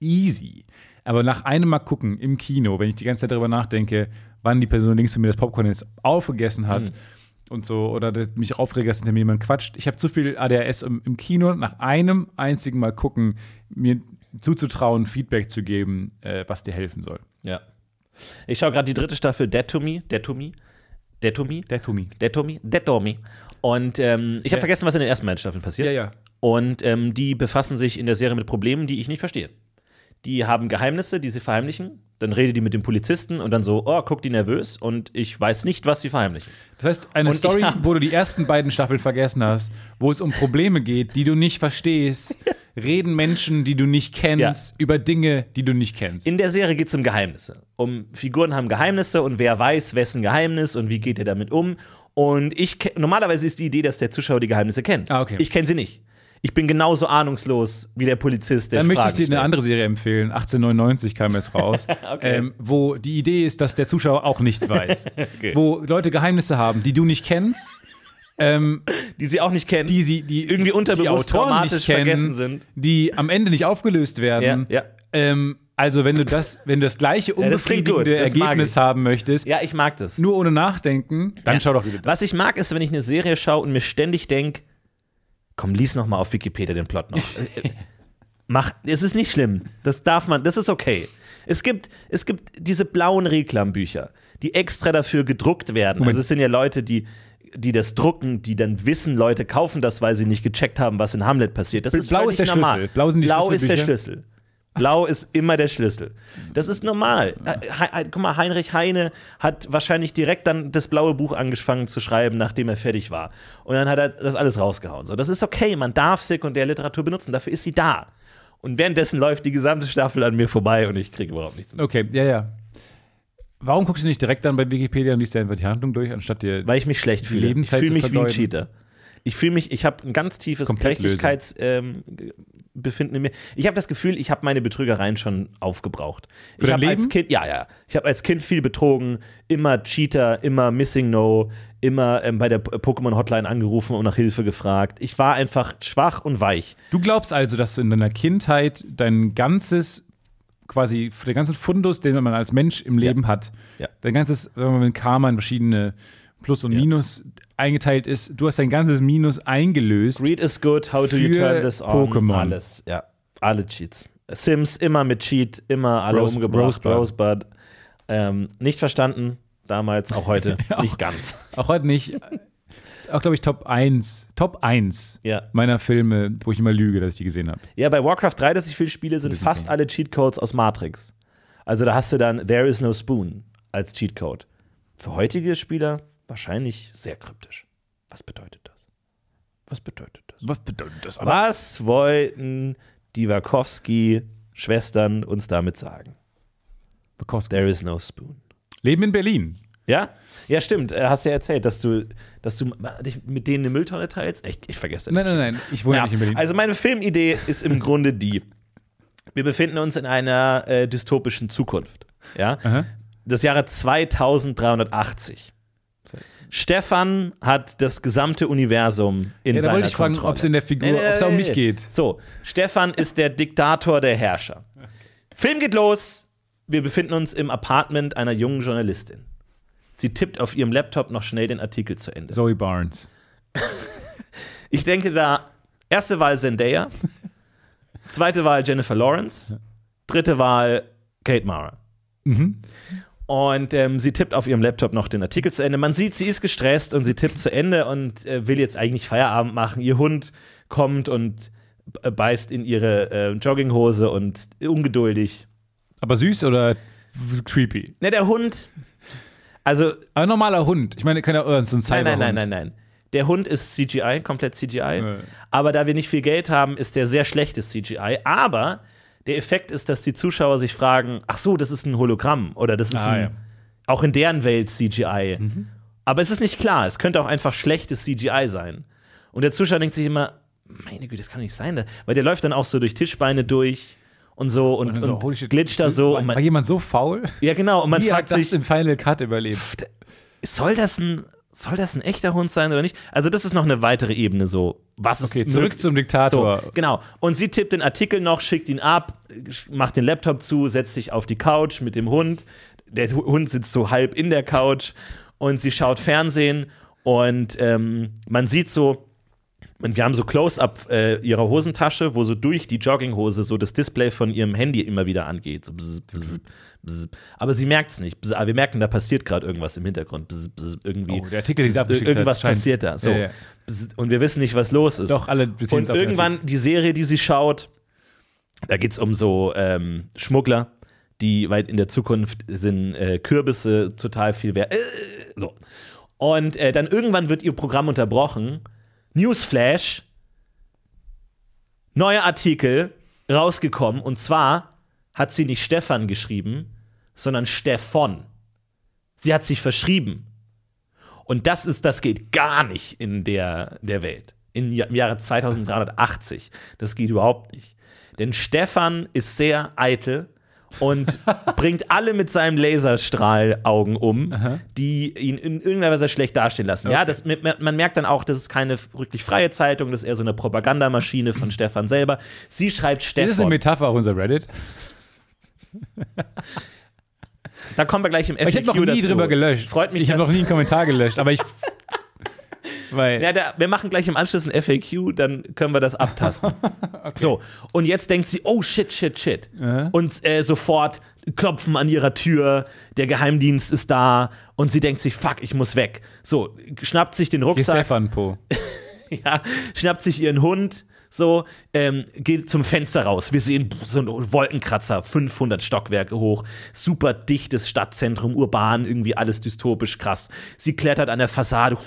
easy. Aber nach einem Mal gucken im Kino, wenn ich die ganze Zeit darüber nachdenke, wann die Person links von mir das Popcorn jetzt aufgegessen hat und so, oder mich aufregt, dass hinter mir jemand quatscht. Ich habe zu viel ADHS im, im Kino, nach einem einzigen Mal gucken, mir zuzutrauen, Feedback zu geben, äh, was dir helfen soll. Ja. Ich schaue gerade die dritte Staffel Dead to Me. Dead to Me. Der Tommy. Dead to Me. Dead to Me. Und ähm, ich habe vergessen, was in den ersten beiden Staffeln passiert. Ja, ja. Und ähm, die befassen sich in der Serie mit Problemen, die ich nicht verstehe. Die haben Geheimnisse, die sie verheimlichen. Dann redet die mit dem Polizisten und dann so, oh, guckt die nervös und ich weiß nicht, was sie verheimlichen. Das heißt, eine Und Story, hab- wo du die ersten beiden Staffeln vergessen hast, wo es um Probleme geht, die du nicht verstehst, reden Menschen, die du nicht kennst, über Dinge, die du nicht kennst. In der Serie geht es um Geheimnisse. Um Figuren haben Geheimnisse und wer weiß, wessen Geheimnis und wie geht er damit um. Und ich normalerweise ist die Idee, dass der Zuschauer die Geheimnisse kennt. Ah, okay. Ich kenne sie nicht. Ich bin genauso ahnungslos wie der Polizist, der Dann möchte ich Fragen dir eine stellt. andere Serie empfehlen. 1899 kam jetzt raus. ähm, wo die Idee ist, dass der Zuschauer auch nichts weiß. Wo Leute Geheimnisse haben, die du nicht kennst. ähm, die sie auch nicht kennen. die sie, die Irgendwie unterbewusst die traumatisch kennen, vergessen sind. die am Ende nicht aufgelöst werden. Ja, ja. Ähm, also wenn du das, wenn du das gleiche das unbefriedigende das mag Ergebnis haben möchtest, ja, ich mag das. nur ohne Nachdenken, dann Ja. schau doch wieder. Was ich mag, ist, wenn ich eine Serie schaue und mir ständig denke, komm, lies noch mal auf Wikipedia den Plot noch. Äh, Mach, es ist nicht schlimm. Das darf man, das ist okay. Es gibt, es gibt diese blauen Reklambücher, die extra dafür gedruckt werden. Moment. Also es sind ja Leute, die, die das drucken, die dann wissen, Leute kaufen das, weil sie nicht gecheckt haben, was in Hamlet passiert. Das ist Blau völlig ist der normal. Schlüssel. Blau Blau ist der. Schlüssel. Blau ist immer der Schlüssel. Das ist normal. He- guck mal, Heinrich Heine hat wahrscheinlich direkt dann das blaue Buch angefangen zu schreiben, nachdem er fertig war. Und dann hat er das alles rausgehauen. So, das ist okay. Man darf Sekundärliteratur benutzen. Dafür ist sie da. Und währenddessen läuft die gesamte Staffel an mir vorbei und ich kriege überhaupt nichts mit. Okay, ja, ja. Warum guckst du nicht direkt dann bei Wikipedia und liest dir einfach die Handlung durch, anstatt dir. Weil ich mich schlecht fühle. Ich fühle mich wie ein. Cheater. Ich fühle mich, ich habe ein ganz tiefes Gerechtigkeitsbefinden ähm, in mir. Ich habe das Gefühl, ich habe meine Betrügereien schon aufgebraucht. Für ich habe als? Kind, ja, ja, ich habe als Kind viel betrogen, immer Cheater, immer Missing No, immer ähm, bei der Pokémon Hotline angerufen und nach Hilfe gefragt. Ich war einfach schwach und weich. Du glaubst also, dass du in deiner Kindheit dein ganzes, quasi, den ganzen Fundus, den man als Mensch im Leben hat, Ja. dein ganzes, sagen wir mal, Karma in verschiedene Plus und Minus eingeteilt ist, du hast dein ganzes Minus eingelöst. Greed is good, how do you turn this on? Pokémon. Alles, ja. Alle Cheats. Sims immer mit Cheat, immer alle Rose- umgebracht. Rosebud. Rosebud. Ähm, nicht verstanden, damals, auch heute nicht ganz. Auch heute nicht. Ist auch, glaube ich, Top 1. Top 1 Ja. meiner Filme, wo ich immer lüge, dass ich die gesehen habe. Ja, bei Warcraft 3, das ich viel spiele, sind fast alle Cheatcodes aus Matrix. Also da hast du dann There is no spoon als Cheatcode. Für heutige Spieler wahrscheinlich sehr kryptisch. Was bedeutet das? Was bedeutet das? Was bedeutet das? Was wollten die Wachowski-Schwestern uns damit sagen? There is no spoon. Leben in Berlin. Ja? Ja, stimmt. Äh, Hast ja erzählt, dass du, dass du dich mit denen eine Mülltonne teilst. Ich, ich vergesse Nein, nein, nein. Ich wohne Ja, nicht in Berlin. also meine Filmidee ist im Grunde die: Wir befinden uns in einer äh, dystopischen Zukunft. Ja? Aha. Das Jahre 2380. Stefan hat das gesamte Universum in Ja, da seiner wollte ich fragen, Kontrolle. ob es in der Figur, ob es um mich geht. So, Stefan ist der Diktator der Herrscher. Film geht los. Wir befinden uns im Apartment einer jungen Journalistin. Sie tippt auf ihrem Laptop noch schnell den Artikel zu Ende. Zoe Barnes. Ich denke da, erste Wahl Zendaya, zweite Wahl Jennifer Lawrence, dritte Wahl Kate Mara. Und ähm, sie tippt auf ihrem Laptop noch den Artikel zu Ende. Man sieht, sie ist gestresst und sie tippt zu Ende und äh, will jetzt eigentlich Feierabend machen. Ihr Hund kommt und b- beißt in ihre äh, Jogginghose und ungeduldig. Aber süß oder creepy? Ne, der Hund, also Aber ein normaler Hund. Ich meine, keine äh, so ein Nein, Cyberhund. nein, nein, nein, nein. Der Hund ist CGI, komplett CGI. Ja. Aber da wir nicht viel Geld haben, ist der sehr schlechtes CGI. Aber der Effekt ist, dass die Zuschauer sich fragen: Ach so, das ist ein Hologramm oder das ist Ah, ein, ja. auch in deren Welt CGI. Aber es ist nicht klar. Es könnte auch einfach schlechtes CGI sein. Und der Zuschauer denkt sich immer: Meine Güte, das kann nicht sein. Weil der läuft dann auch so durch Tischbeine durch und so und, und, holy shit. glitscht da so. War, Und war man, jemand so faul? ja, genau. Und man Wie fragt hat das sich: im Final Cut überlebt? soll das ein soll das ein echter Hund sein oder nicht? Also das ist noch eine weitere Ebene so. Was ist Okay, zurück möglich? zum Diktator. So, genau. Und sie tippt den Artikel noch, schickt ihn ab, macht den Laptop zu, setzt sich auf die Couch mit dem Hund. Der Hund sitzt so halb in der Couch und sie schaut Fernsehen und ähm, man sieht so, und wir haben so Close-up äh, ihrer Hosentasche, wo so durch die Jogginghose so das Display von ihrem Handy immer wieder angeht. So bzz, bzz, bzz. Aber sie merkt es nicht. Bzz, Aber wir merken, da passiert gerade irgendwas im Hintergrund. Bzz, irgendwie. Oh, der Artikel, den sie abgeschickt hat, Irgendwas scheint- passiert da. So. Ja, ja. Und wir wissen nicht, was los ist. Doch, alle Und irgendwann die Serie, die sie schaut, da geht es um so ähm, Schmuggler, die weit in der Zukunft sind äh, Kürbisse total viel wert. Äh, so. Und äh, dann irgendwann wird ihr Programm unterbrochen. Newsflash, neuer Artikel rausgekommen. Und zwar hat sie nicht Stefan geschrieben, sondern Stefan. Sie hat sich verschrieben. Und das ist, das geht gar nicht in der, der Welt. In, Im Jahre 2380. Das geht überhaupt nicht. Denn Stefan ist sehr eitel und bringt alle mit seinem Laserstrahlaugen um, die ihn in irgendeiner Weise schlecht dastehen lassen. Ja, das, man merkt dann auch, das ist keine wirklich freie Zeitung, das ist eher so eine Propagandamaschine von Stefan selber. Sie schreibt Das ist eine Stefan. Metapher auf unser Reddit. Da kommen wir gleich im FAQ Ich habe noch nie dazu. drüber gelöscht. Freut mich, Ich habe noch nie einen Kommentar gelöscht, aber ich. Weil. Ja, da, wir machen gleich im Anschluss ein FAQ, dann können wir das abtasten. So, und jetzt denkt sie, oh shit, shit, shit. Und äh, sofort klopfen an ihrer Tür, der Geheimdienst ist da und sie denkt sich, fuck, ich muss weg. So, schnappt sich den Rucksack, Stefan Po. ja, schnappt sich ihren Hund, so, ähm, geht zum Fenster raus. Wir sehen so einen Wolkenkratzer, 500 Stockwerke hoch, super dichtes Stadtzentrum, urban, irgendwie alles dystopisch krass. Sie klettert an der Fassade,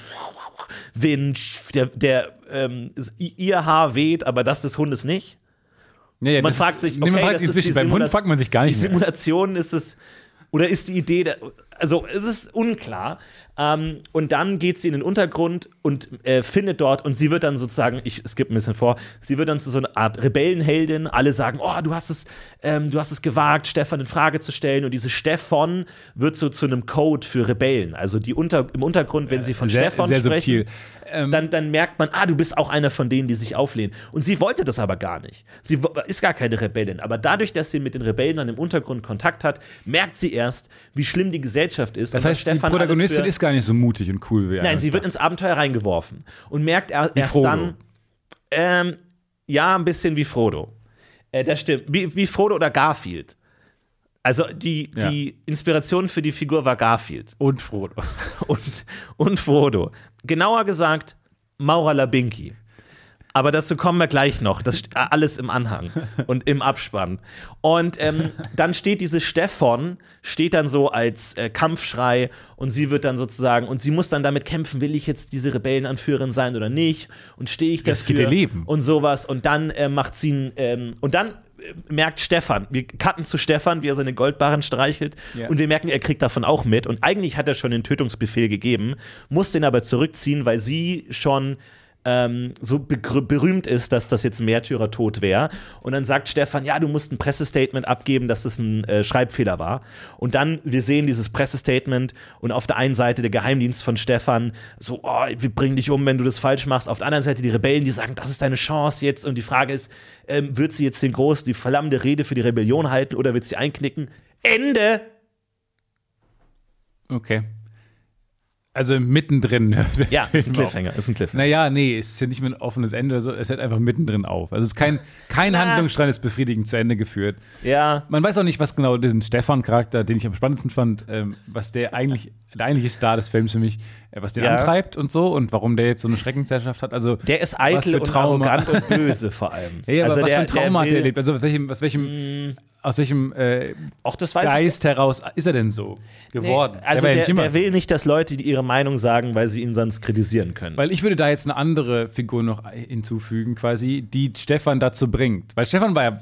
Wind, der, der ähm, ihr Haar weht, aber das des Hundes nicht. Ja, ja, Man fragt sich, nee, man okay, fragt das ist inzwischen, die beim Hund fragt man sich gar Die nicht mehr. Simulation ist es, oder ist die Idee, der, also es ist unklar. Ähm, und dann geht sie in den Untergrund und äh, findet dort, und sie wird dann sozusagen, ich skippe ein bisschen vor, sie wird dann zu so einer Art Rebellenheldin. Alle sagen, oh, du hast es, ähm, du hast es gewagt, Stefan in Frage zu stellen. Und diese Stefan wird so zu einem Code für Rebellen. Also die unter, im Untergrund, wenn sie von sehr, Stefan sehr sprechen, subtil. Ähm, dann, dann merkt man, ah, du bist auch einer von denen, die sich auflehnen. Und sie wollte das aber gar nicht. Sie ist gar keine Rebellin. Aber dadurch, dass sie mit den Rebellen dann im Untergrund Kontakt hat, merkt sie erst, wie schlimm die Gesellschaft ist. das heißt, die Protagonistin ist gar nicht so mutig und cool wie er. Nein, sie wird ins Abenteuer reingeworfen und merkt er, erst Frodo. dann, ähm, ja, ein bisschen wie Frodo. Äh, das stimmt. Wie, wie Frodo oder Garfield. Also die, Ja. die Inspiration für die Figur war Garfield Und Frodo. und, und Frodo. Genauer gesagt, Maura Labinki. Aber dazu kommen wir gleich noch. Das steht alles im Anhang und im Abspann. Und ähm, dann steht diese Stefan, steht dann so als äh, Kampfschrei und sie wird dann sozusagen, und sie muss dann damit kämpfen, will ich jetzt diese Rebellenanführerin sein oder nicht? Und stehe ich Das dafür? geht ihr Leben. Und sowas. Und dann äh, macht sie ein, ähm, und dann äh, merkt Stefan, wir cutten zu Stefan, wie er seine Goldbarren streichelt. Ja. Und wir merken, er kriegt davon auch mit. Und eigentlich hat er schon den Tötungsbefehl gegeben, muss den aber zurückziehen, weil sie schon ähm, so berühmt ist, dass das jetzt ein Märtyrertod wäre. Und dann sagt Stefan, ja, du musst ein Pressestatement abgeben, dass das ein äh, Schreibfehler war. Und dann, wir sehen dieses Pressestatement und auf der einen Seite der Geheimdienst von Stefan, so, oh, wir bringen dich um, wenn du das falsch machst. Auf der anderen Seite die Rebellen, die sagen, das ist deine Chance jetzt. Und die Frage ist, ähm, wird sie jetzt den groß, die verlammende Rede für die Rebellion halten oder wird sie einknicken? Ende! Okay. Also mittendrin. der Ja, ist ein auf. Cliffhanger, ist ein Cliffhanger. Naja, nee, es ist ja nicht mehr ein offenes Ende oder so, es hört einfach mittendrin auf. Also es ist kein, kein Na. Handlungsstrang ist befriedigend zu Ende geführt. Ja, Man weiß auch nicht, was genau diesen Stefan-Charakter, den ich am spannendsten fand, ähm, was der eigentlich, der eigentliche Star des Films für mich, äh, was den Ja. antreibt und so und warum der jetzt so eine Schreckensherrschaft hat. Also der ist was eitel für und arrogant und böse vor allem. Ja, ja, aber also was der, für ein Trauma hat der er will- erlebt? Also aus welchem, aus welchem, aus welchem äh, Auch das weiß ich Geist heraus ist er denn so geworden? Nee, also ja der, nicht der so. will nicht, dass Leute ihre Meinung sagen, weil sie ihn sonst kritisieren können. Weil ich würde da jetzt eine andere Figur noch hinzufügen, quasi, die Stefan dazu bringt. Weil Stefan war ja,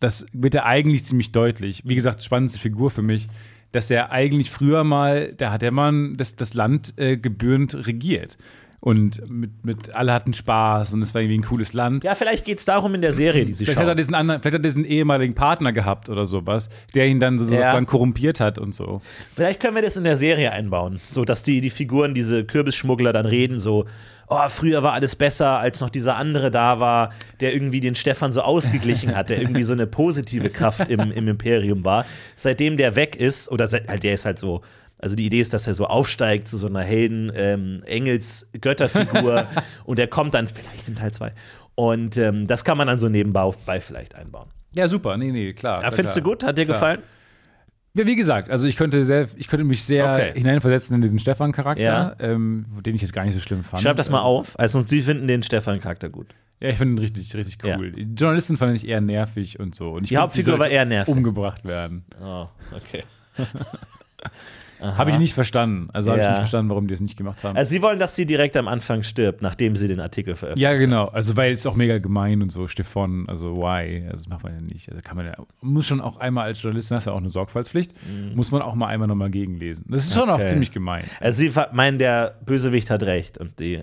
das wird ja eigentlich ziemlich deutlich. Wie gesagt, spannendste Figur für mich, dass er eigentlich früher mal, da hat der Mann das, das Land äh, gebührend regiert. Und mit, mit alle hatten Spaß und es war irgendwie ein cooles Land. ja, vielleicht geht es darum in der Serie, die sie Vielleicht hat, er schauen. diesen anderen, vielleicht hat er diesen ehemaligen Partner gehabt oder sowas, der ihn dann so, Ja. sozusagen korrumpiert hat und so. Vielleicht können wir das in der Serie einbauen, so dass die, die Figuren, diese Kürbisschmuggler dann reden, so, oh, früher war alles besser, als noch dieser andere da war, der irgendwie den Stefan so ausgeglichen hat, der irgendwie so eine positive Kraft im, im Imperium war. Seitdem der weg ist, oder seit, halt, der ist halt so, also die Idee ist, dass er so aufsteigt zu so einer Helden, ähm, und der kommt dann vielleicht in Teil 2. Und ähm, das kann man dann so nebenbei bei vielleicht einbauen. Ja, super. Nee, nee, klar. Ja, findest du klar. gut? Hat dir Klar. gefallen? Ja, wie gesagt, also ich könnte sehr, ich könnte mich sehr Okay. hineinversetzen in diesen Stefan-Charakter, Ja. ähm, den ich jetzt gar nicht so schlimm fand. Schreib das mal Ähm, auf. Also, Sie finden den Stefan-Charakter gut. Ja, ich finde ihn richtig, richtig Ja. cool. Die Journalisten fand ich eher nervig und so. Und ich Die find, Hauptfigur sollte war eher nervig. Umgebracht werden. Oh, okay. Habe ich nicht verstanden. Also habe ich nicht verstanden, warum die das nicht gemacht haben. Also Sie wollen, dass sie direkt am Anfang stirbt, nachdem sie den Artikel veröffentlicht. ja, genau. Also, weil es auch mega gemein und so, Stefan, also why? Also, das macht man ja nicht. Also, kann man ja, muss schon auch einmal als Journalist, hast ja auch eine Sorgfaltspflicht, muss man auch mal einmal nochmal gegenlesen. Das ist schon Mhm. Okay. auch ziemlich gemein. Also Sie meinen, der Bösewicht hat recht und die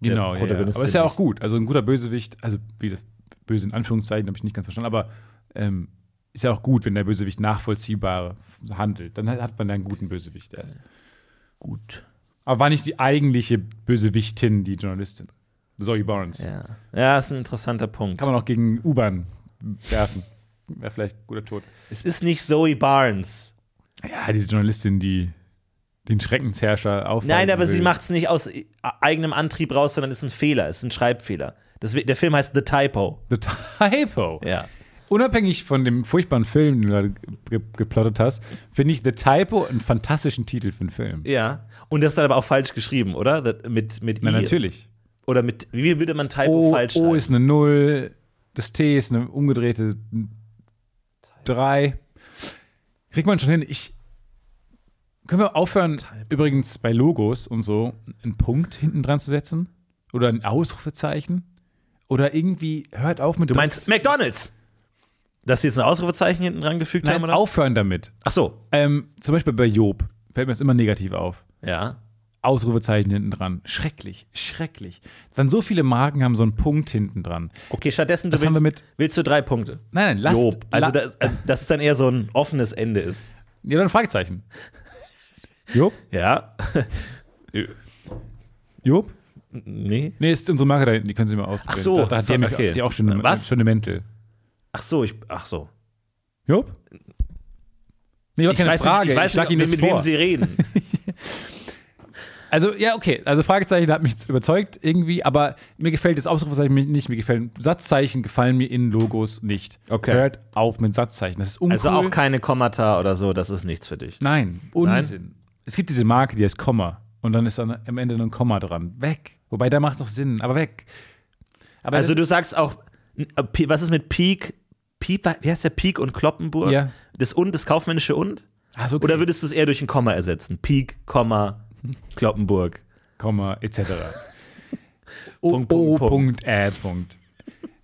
Genau, ja, ja. Aber ist ja auch gut. Also ein guter Bösewicht, also wie gesagt, böse in Anführungszeichen, habe ich nicht ganz verstanden, aber ähm, ist ja auch gut, wenn der Bösewicht nachvollziehbar handelt. Dann hat man einen guten Bösewicht erst. Gut. Aber war nicht die eigentliche Bösewichtin, die Journalistin. Zoe Barnes. Ja. Ja, ist ein interessanter Punkt. Kann man auch gegen U-Bahn werfen. Wäre vielleicht guter Tod. Es ist nicht Zoe Barnes. Ja, diese Journalistin, die den Schreckensherrscher aufhalten Nein, aber will. sie macht es nicht aus eigenem Antrieb raus, sondern es ist ein Fehler, es ist ein Schreibfehler. Das, der Film heißt The Typo. The Typo. Ja. Unabhängig von dem furchtbaren Film, den du gerade ge geplottet hast, finde ich The Typo einen fantastischen Titel für einen Film. Ja. Und das ist aber auch falsch geschrieben, oder? Mit, mit Na, I. natürlich. Oder mit, wie würde man Typo O, falsch o schreiben? ist eine Null, das T ist eine umgedrehte 3. Kriegt man schon hin. Ich, können wir aufhören, übrigens bei Logos und so, einen Punkt hinten dran zu setzen? Oder ein Ausrufezeichen? Oder irgendwie, hört auf mit du meinst McDonalds? Dass sie jetzt ein Ausrufezeichen hinten rangefügt Nein, haben, oder? aufhören damit. Ach so. Ähm, zum Beispiel bei Job fällt mir das immer negativ auf. Ja. Ausrufezeichen hinten dran. Schrecklich, schrecklich. Dann so viele Marken haben so einen Punkt hinten dran. Okay, stattdessen du willst, mit- willst du drei Punkte. Nein, nein, lasst. Lob. Also, la- das, äh, dass es dann eher so ein offenes Ende ist. ja, dann Fragezeichen. Job? Ja. Job? nee. Nee, ist unsere Marke da hinten, die können Sie mal ausprobieren. Ach so, da, da hat die, okay. die auch schöne, Was? schöne Mäntel. Ach so, ich. Ach so. Job? Nee, war Ich keine weiß Frage. nicht, ich weiß nicht, Ihnen das mit wem sie reden. Also, ja, okay. Also, Fragezeichen hat mich überzeugt irgendwie, aber mir gefällt das Ausrufezeichen nicht. Mir gefällt Satzzeichen, gefallen mir in Logos nicht. Okay. Hört auf mit Satzzeichen. Das ist uncool. Also auch keine Kommata oder so, das ist nichts für dich. Nein, Unsinn. Es gibt diese Marke, die heißt Komma. Und dann ist dann am Ende noch ein Komma dran. Weg. Wobei, da macht es auch Sinn, aber weg. Aber Also du sagst auch, äh, was ist mit Peak? Piep, wie heißt der Peak und Kloppenburg? Ja. Das und, das kaufmännische und? Ach, okay. Oder würdest du es eher durch ein Komma ersetzen? Peak, Komma, Kloppenburg. Komma, etc. O, Punkt, o, Punkt, Punkt, Ä, Punkt.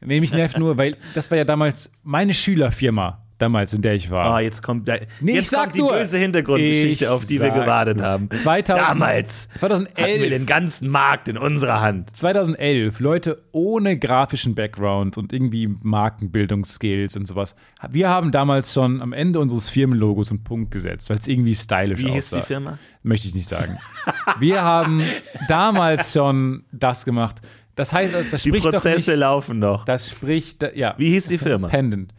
Nee, mich nervt nur, weil das war ja damals meine Schülerfirma, damals, in der ich war. Ah, jetzt kommt, da, Nee, jetzt kommt die nur. böse Hintergrundgeschichte, Ich auf die wir gewartet nur. haben. 2000 Damals hatten wir 2011, den ganzen Markt in unserer Hand. 2011, Leute ohne grafischen Background und irgendwie Markenbildungsskills und sowas. Wir haben damals schon am Ende unseres Firmenlogos einen Punkt gesetzt, weil es irgendwie stylisch Wie hieß aussah. die Firma? Möchte ich nicht sagen. Wir haben damals schon das gemacht. Das heißt, das Die spricht doch Prozesse nicht, laufen noch. das spricht, ja. Wie hieß die Firma? Pendant.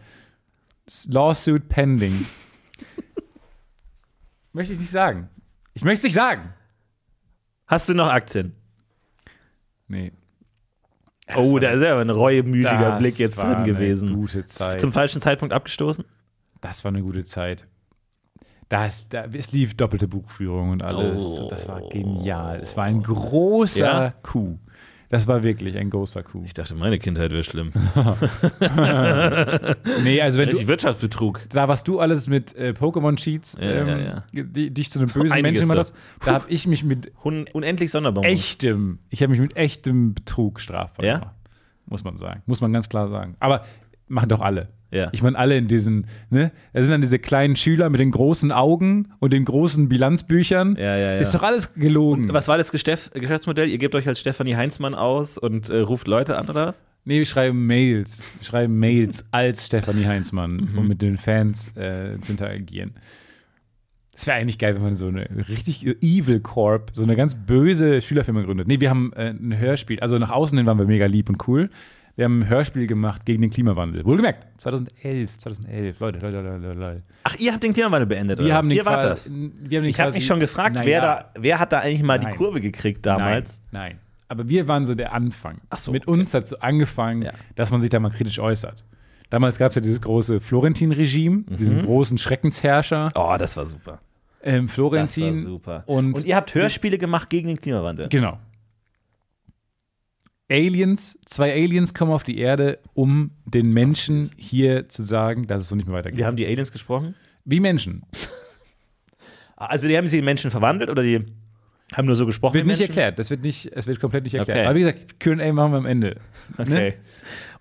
Lawsuit pending. möchte ich nicht sagen. Ich möchte es nicht sagen. Hast du noch Aktien? Nee. oh, da ist ja ein reuemütiger Das Blick jetzt war drin eine gewesen. Gute Zeit. Zum falschen Zeitpunkt abgestoßen? Das war eine gute Zeit. Das, da, es lief doppelte Buchführung und alles. Oh. Das war genial. Es war ein großer Ja? Coup. Das war wirklich ein großer Coup. Ich dachte, meine Kindheit wäre schlimm. Nee, also wenn du, Wirtschaftsbetrug. da warst du alles mit äh, Pokémon-Cheats, Ja, ähm, ja, ja. Die, dich zu einem bösen Einiges Menschen gemacht so. hast. Da habe ich mich mit Un unendlich Sonderbonbon. echtem, ich habe mich mit echtem Betrug strafbar Ja? gemacht. Muss man sagen. Muss man ganz klar sagen. Aber machen doch alle. Ja. Ich meine, alle in diesen, ne? Da sind dann diese kleinen Schüler mit den großen Augen und den großen Bilanzbüchern. Ja, ja, ja. Ist doch alles gelogen. Was war das Geschäft Geschäftsmodell? Ihr gebt euch als Stefanie Heinzmann aus und äh, ruft Leute an, oder was? Nee, wir schreiben Mails. Wir schreiben Mails als Stefanie Heinzmann, Mhm. um mit den Fans äh, zu interagieren. Es wäre eigentlich geil, wenn man so eine richtig Evil Corp, so eine ganz böse Schülerfirma gründet. Nee, wir haben äh, ein Hörspiel. Also nach außen hin waren wir mega lieb und cool. Wir haben ein Hörspiel gemacht gegen den Klimawandel. Wohlgemerkt, 2011, 2011. Leute, Leute, Leute, Leute. Ach, ihr habt den Klimawandel beendet, Wir oder haben Ihr wart das. Wir haben Ich habe mich schon gefragt, Na wer, ja. da, wer hat da eigentlich mal Nein. die Kurve gekriegt damals? Nein, nein. Aber wir waren so der Anfang. Ach so, Mit okay. uns hat so angefangen, Ja. dass man sich da mal kritisch äußert. Damals gab es ja dieses große Florentin-Regime, Mhm. diesen großen Schreckensherrscher. Oh, das war super. Ähm, Das Florentin. war super. Und, Und ihr habt Hörspiele gemacht gegen den Klimawandel. Genau. Aliens, zwei Aliens kommen auf die Erde, um den Menschen hier zu sagen, dass es so nicht mehr weitergeht. Wir haben die Aliens gesprochen. Wie Menschen. Also die haben sie in Menschen verwandelt oder die haben nur so gesprochen? Wird nicht Menschen? erklärt. Das wird nicht, es wird komplett nicht erklärt. Okay. Aber wie gesagt, QA machen wir am Ende. Okay.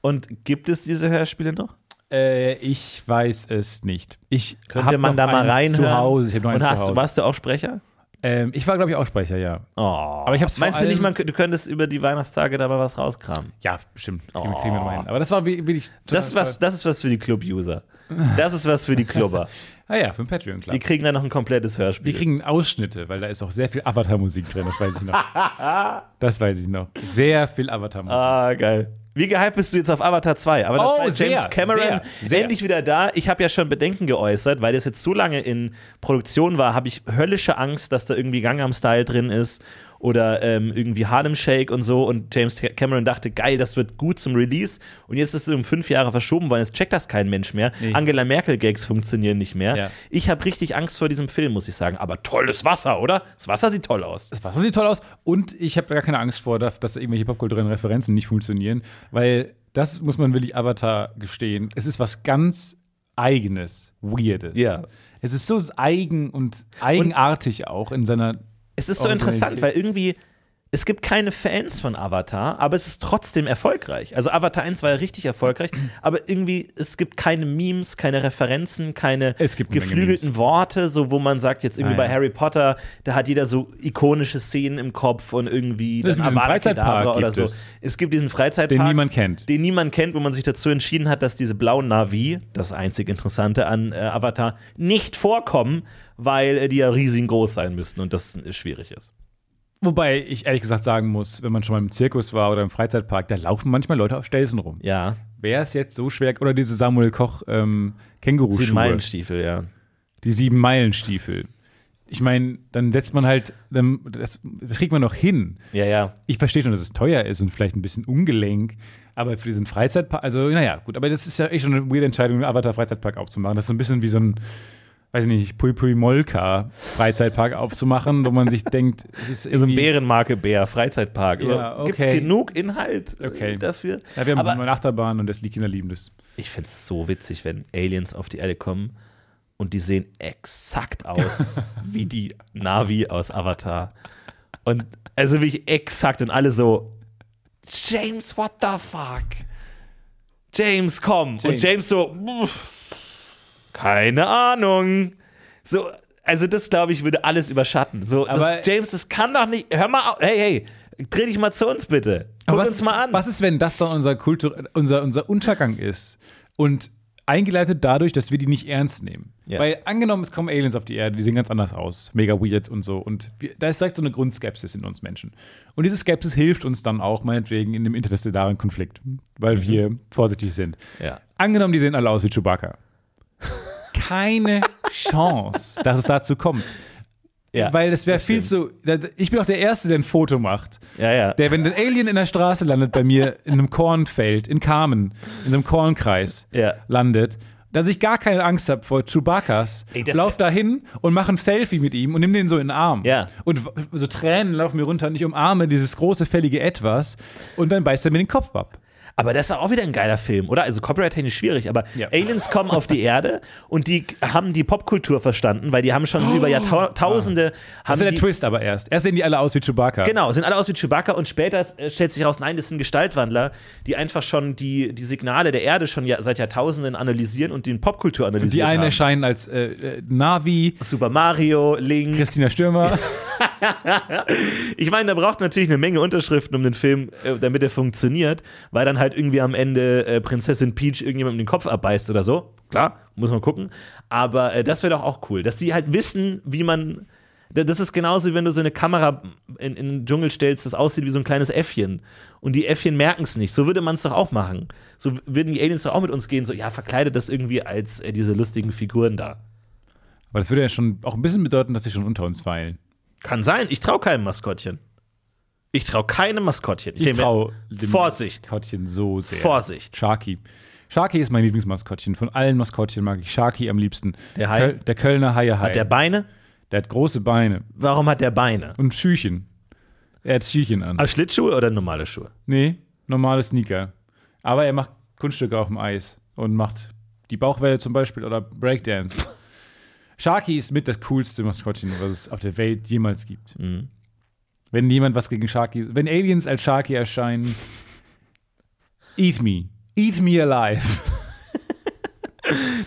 Und gibt es diese Hörspiele noch? Äh, ich weiß es nicht. Ich Könnte man da mal reinhören? Zu Hause. Ich noch Und hast, zu Hause. warst du auch Sprecher? Ähm, ich war, glaube ich, auch Sprecher, ja. Oh. Aber ich hab's Meinst du nicht, man, du könntest über die Weihnachtstage da mal was rauskramen? Ja, bestimmt. Kriegen, wir- kriegen wir noch mal hin. Aber das war wie- wirklich. Das ist was, das ist was für die Club-User. Das ist was für die Clubber. Ah ja, für den Patreon, klar. Die kriegen dann noch ein komplettes Die Hörspiel. kriegen Ausschnitte, weil da ist auch sehr viel Avatar-Musik drin, das weiß ich noch. das weiß ich noch. Sehr viel Avatar-Musik. Ah, geil. Wie gehypt bist du jetzt auf Avatar 2? Aber das Oh, war jetzt James sehr, Cameron sehr, sehr. endlich wieder da. Ich habe ja schon Bedenken geäußert, weil das jetzt so lange in Produktion war, habe ich höllische Angst, dass da irgendwie Gangnam Style drin ist oder ähm, irgendwie Harlem Shake und so. Und James Cameron dachte, geil, das wird gut zum Release. Und jetzt ist es um fünf Jahre verschoben worden. Jetzt checkt das kein Mensch mehr. Nee. Angela Merkel-Gags funktionieren nicht mehr. Ja. Ich habe richtig Angst vor diesem Film, muss ich sagen. Aber tolles Wasser, oder? Das Wasser sieht toll aus. Das Wasser sieht toll aus und ich habe gar keine Angst vor, dass irgendwelche popkulturellen Referenzen nicht funktionieren, weil das muss man wirklich Avatar gestehen. Es ist was ganz Eigenes, Weirdes. Ja. Es ist so eigen und eigenartig auch in seiner. Es ist so interessant, weil irgendwie, es gibt keine Fans von Avatar, aber es ist trotzdem erfolgreich. Also Avatar 1 war ja richtig erfolgreich, aber irgendwie, es gibt keine Memes, keine Referenzen, keine geflügelten. Worte, so wo man sagt, jetzt irgendwie Ah, bei ja. Harry Potter, da hat jeder so ikonische Szenen im Kopf und irgendwie dann Kedavra oder so. es. Es gibt diesen Freizeitpark. Den niemand kennt. Den niemand kennt, wo man sich dazu entschieden hat, dass diese blauen Navi, das einzig Interessante an äh, Avatar, nicht vorkommen, weil äh, die ja riesengroß sein müssten und das äh, schwierig ist. Wobei ich ehrlich gesagt sagen muss, wenn man schon mal im Zirkus war oder im Freizeitpark, da laufen manchmal Leute auf Stelzen rum. Ja, Wäre es jetzt so schwer, oder diese Samuel Koch ähm, Känguruschuhe, sieben Meilenstiefel, ja. die sieben Meilenstiefel. Ich meine, dann setzt man halt, dann, das, das kriegt man noch hin. Ja, ja. Ich verstehe schon, dass es teuer ist und vielleicht ein bisschen ungelenk, aber für diesen Freizeitpark, also naja, gut, aber das ist ja echt schon eine weirde Entscheidung, einen Avatar-Freizeitpark aufzumachen. Das ist so ein bisschen wie so ein, weiß ich nicht, Pui Pui Molka Freizeitpark aufzumachen, wo man sich denkt, es ist So ein irgendwie, Bärenmarke Bär, Freizeitpark. Ja, Gibt okay. es genug Inhalt äh, Okay. dafür? Ja, wir haben Aber eine Achterbahn und das die Kinder lieben das. ich fände es so witzig, wenn Aliens auf die Erde kommen und die sehen exakt aus wie die Navi aus Avatar. Und also wirklich exakt und alle so, James, what the fuck? James, komm. Und James. James so, "Pff, keine Ahnung. So, also das, glaube ich, würde alles überschatten. So, Aber- das, James, das kann doch nicht, hör mal auf, hey, hey, dreh dich mal zu uns bitte. Guck was uns ist, mal an. Was ist, wenn das dann unser, Kultur, unser, unser Untergang ist? Und eingeleitet dadurch, dass wir die nicht ernst nehmen. Ja. Weil angenommen, es kommen Aliens auf die Erde, die sehen ganz anders aus, mega weird und so. Und wir, da ist direkt so eine Grundskepsis in uns Menschen. Und diese Skepsis hilft uns dann auch, meinetwegen, in dem interstellaren Konflikt, weil wir vorsichtig sind. Ja. Angenommen, die sehen alle aus wie Chewbacca. Keine Chance, dass es dazu kommt. Ja, Weil das wäre viel zu. Ich bin auch der Erste, der ein Foto macht. Ja, ja. Der, wenn ein Alien in der Straße landet bei mir, in einem Kornfeld, in Carmen, in so einem Kornkreis Ja. landet, dass ich gar keine Angst habe vor Chewbaccas, Ey, lauf da hin und mache ein Selfie mit ihm und nimm den so in den Arm. Ja. Und so Tränen laufen mir runter und ich umarme dieses große, fällige Etwas und dann beißt er mir den Kopf ab. Aber das ist auch wieder ein geiler Film, oder? Also copyright-technisch schwierig, aber Ja. Aliens kommen auf die Erde und die haben die Popkultur verstanden, weil die haben schon über Jahrtausende Das haben ist ja der Twist aber erst. Erst sehen die alle aus wie Chewbacca. Genau, sind alle aus wie Chewbacca und später äh, stellt sich raus, nein, das sind Gestaltwandler, die einfach schon die, die Signale der Erde schon seit Jahrtausenden analysieren und die in Popkultur analysieren. Die einen haben. erscheinen als äh, äh, Navi, Super Mario, Link. Christina Stürmer. Ich meine, da braucht natürlich eine Menge Unterschriften, um den Film, äh, damit er funktioniert, weil dann halt irgendwie am Ende äh, Prinzessin Peach irgendjemandem den Kopf abbeißt oder so. Klar, muss man gucken. Aber äh, das wäre doch auch cool, dass die halt wissen, wie man. Da- Das ist genauso, wie wenn du so eine Kamera in, in den Dschungel stellst, das aussieht wie so ein kleines Äffchen. Und die Äffchen merken es nicht. So würde man es doch auch machen. So würden die Aliens doch auch mit uns gehen, so, ja, verkleidet das irgendwie als äh, diese lustigen Figuren da. Aber das würde ja schon auch ein bisschen bedeuten, dass sie schon unter uns weilen. Kann sein. Ich traue keinem Maskottchen. Ich traue keinem Maskottchen. Ich mir, traue Vorsicht. Maskottchen so sehr. Vorsicht. Sharky. Sharky ist mein Lieblingsmaskottchen. Von allen Maskottchen mag ich Sharky am liebsten. Der Hai? Köl der Kölner Haie Hai. Hat der Beine? der hat große Beine Warum hat der Beine? und Schüchen. Er hat Schüchen an. Ah, Schlittschuhe oder normale Schuhe? Nee, normale Sneaker. Aber er macht Kunststücke auf dem Eis und macht die Bauchwelle zum Beispiel oder Breakdance. Sharky ist mit das coolste Maskottchen, was es auf der Welt jemals gibt. Mhm. Wenn jemand was gegen Sharky, wenn Aliens als Sharky erscheinen, eat me. Eat me alive.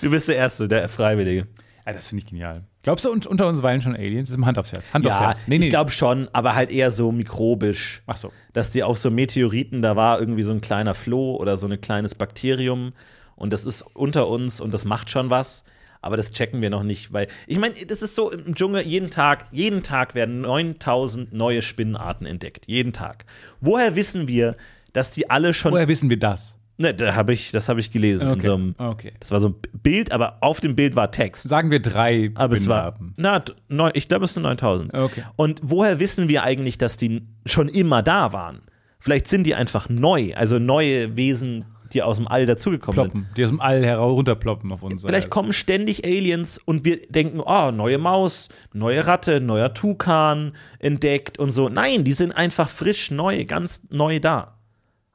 Du bist der Erste, der Freiwillige. Ja, das finde ich genial. Glaubst du, un- unter uns weilen schon Aliens? Das ist Hand aufs Herz. Hand aufs Ja, Herz. Nee, nee. ich glaube schon, aber halt eher so mikrobisch. Ach so. Dass die auf so Meteoriten, da war irgendwie so ein kleiner Floh oder so ein kleines Bakterium und das ist unter uns und das macht schon was. Aber das checken wir noch nicht, weil ich meine, das ist so im Dschungel, jeden Tag, jeden Tag werden 9000 neue Spinnenarten entdeckt. Jeden Tag. Woher wissen wir, dass die alle schon. Woher wissen wir das? Ne, da habe ich, das habe ich gelesen. Okay. so einem, Okay. Das war so ein Bild, aber auf dem Bild war Text. Sagen wir drei Aber es war, na, neun, ich glaube, es sind 9000. Okay. Und woher wissen wir eigentlich, dass die schon immer da waren? Vielleicht sind die einfach neu, also neue Wesen, die aus dem All dazugekommen sind. Ploppen, die aus dem All heraus runterploppen auf uns. Vielleicht kommen ständig Aliens und wir denken, oh, neue Maus, neue Ratte, neuer Tukan entdeckt und so. Nein, die sind einfach frisch neu, ganz neu da.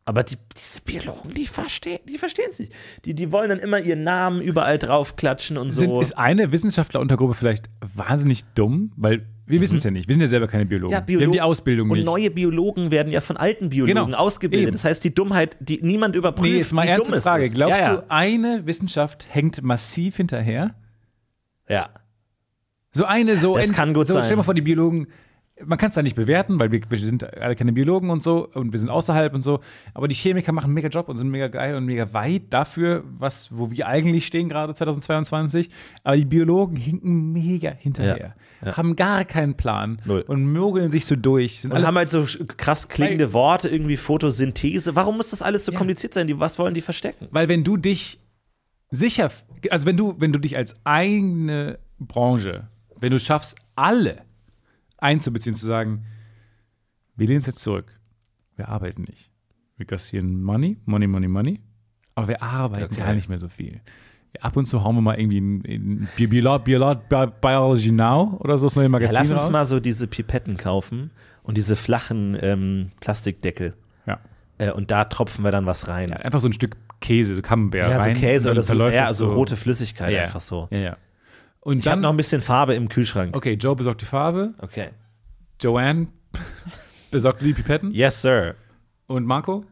Aber die, diese Biologen, die verstehen die verstehen es nicht. Die, die wollen dann immer ihren Namen überall draufklatschen und Sind, so. ist eine Wissenschaftleruntergruppe vielleicht wahnsinnig dumm? Weil wir wissen es ja nicht. Wir sind ja selber keine Biologen. Mhm. Ja, wir haben die Ausbildung und nicht. neue Biologen werden ja von alten Biologen Genau. ausgebildet. Eben. Das heißt, die Dummheit, die niemand überprüft, nee, jetzt mal ernste Frage. ist. Glaubst ja, ja. du, eine Wissenschaft hängt massiv hinterher? Ja. So eine, so. Das kann gut so, sein. Stell dir mal vor, die Biologen. Man kann es da nicht bewerten, weil wir, wir sind alle keine Biologen und so und wir sind außerhalb und so. Aber die Chemiker machen einen mega Job und sind mega geil und mega weit dafür, was, wo wir eigentlich stehen, gerade 2022. Aber die Biologen hinken mega hinterher. Haben gar keinen Plan Null. und mogeln sich so durch. Und haben halt so krass klingende Worte, irgendwie Photosynthese. Warum muss das alles so Ja. kompliziert sein? Die, was wollen die verstecken? Weil wenn du dich sicher, also wenn du, wenn du dich als eigene Branche, wenn du schaffst, alle einzubeziehen, zu sagen, wir lehnen es jetzt zurück. Wir arbeiten nicht. Wir kassieren Money, Money, Money, Money, aber wir arbeiten Okay. gar nicht mehr so viel. Ab und zu hauen wir mal irgendwie in, in Bi- Biolo- Biolo- Bi- Biology Now oder so das neue Ja, Magazin lass uns raus. mal so diese Pipetten kaufen und diese flachen ähm, Plastikdeckel. ja. Äh, und da tropfen wir dann was rein. ja, einfach so ein Stück Käse, so Camembert Ja, so. Käse oder so, ja, so rote Flüssigkeit ja, einfach so. Ja, ja. Und Ich habe noch ein bisschen Farbe im Kühlschrank. Okay, Joe besorgt die Farbe, Okay. Joanne besorgt die Pipetten Yes, sir. und Marco?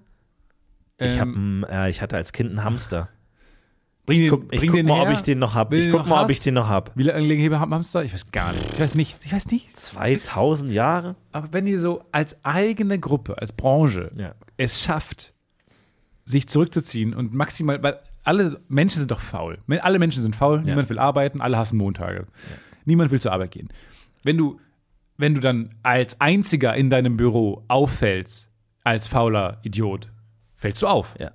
Ich, hab, Ähm, äh, ich hatte als Kind einen Hamster. bring den, Guck, ich bring guck den mal, her. ob ich den noch habe. Ich guck mal, noch ob ich hast. den noch habe. Wie lange leben haben Hamster? Ich weiß gar nicht. Ich weiß nicht. Ich weiß nicht. 2000 Jahre? Aber wenn ihr so als eigene Gruppe, als Branche Ja. es schafft, sich zurückzuziehen und maximal, weil alle Menschen sind doch faul. Alle Menschen sind faul, niemand will arbeiten, alle hassen Montage. Niemand will zur Arbeit gehen. Wenn du, wenn du dann als einziger in deinem Büro auffällst, als fauler Idiot, fällst du auf. Ja.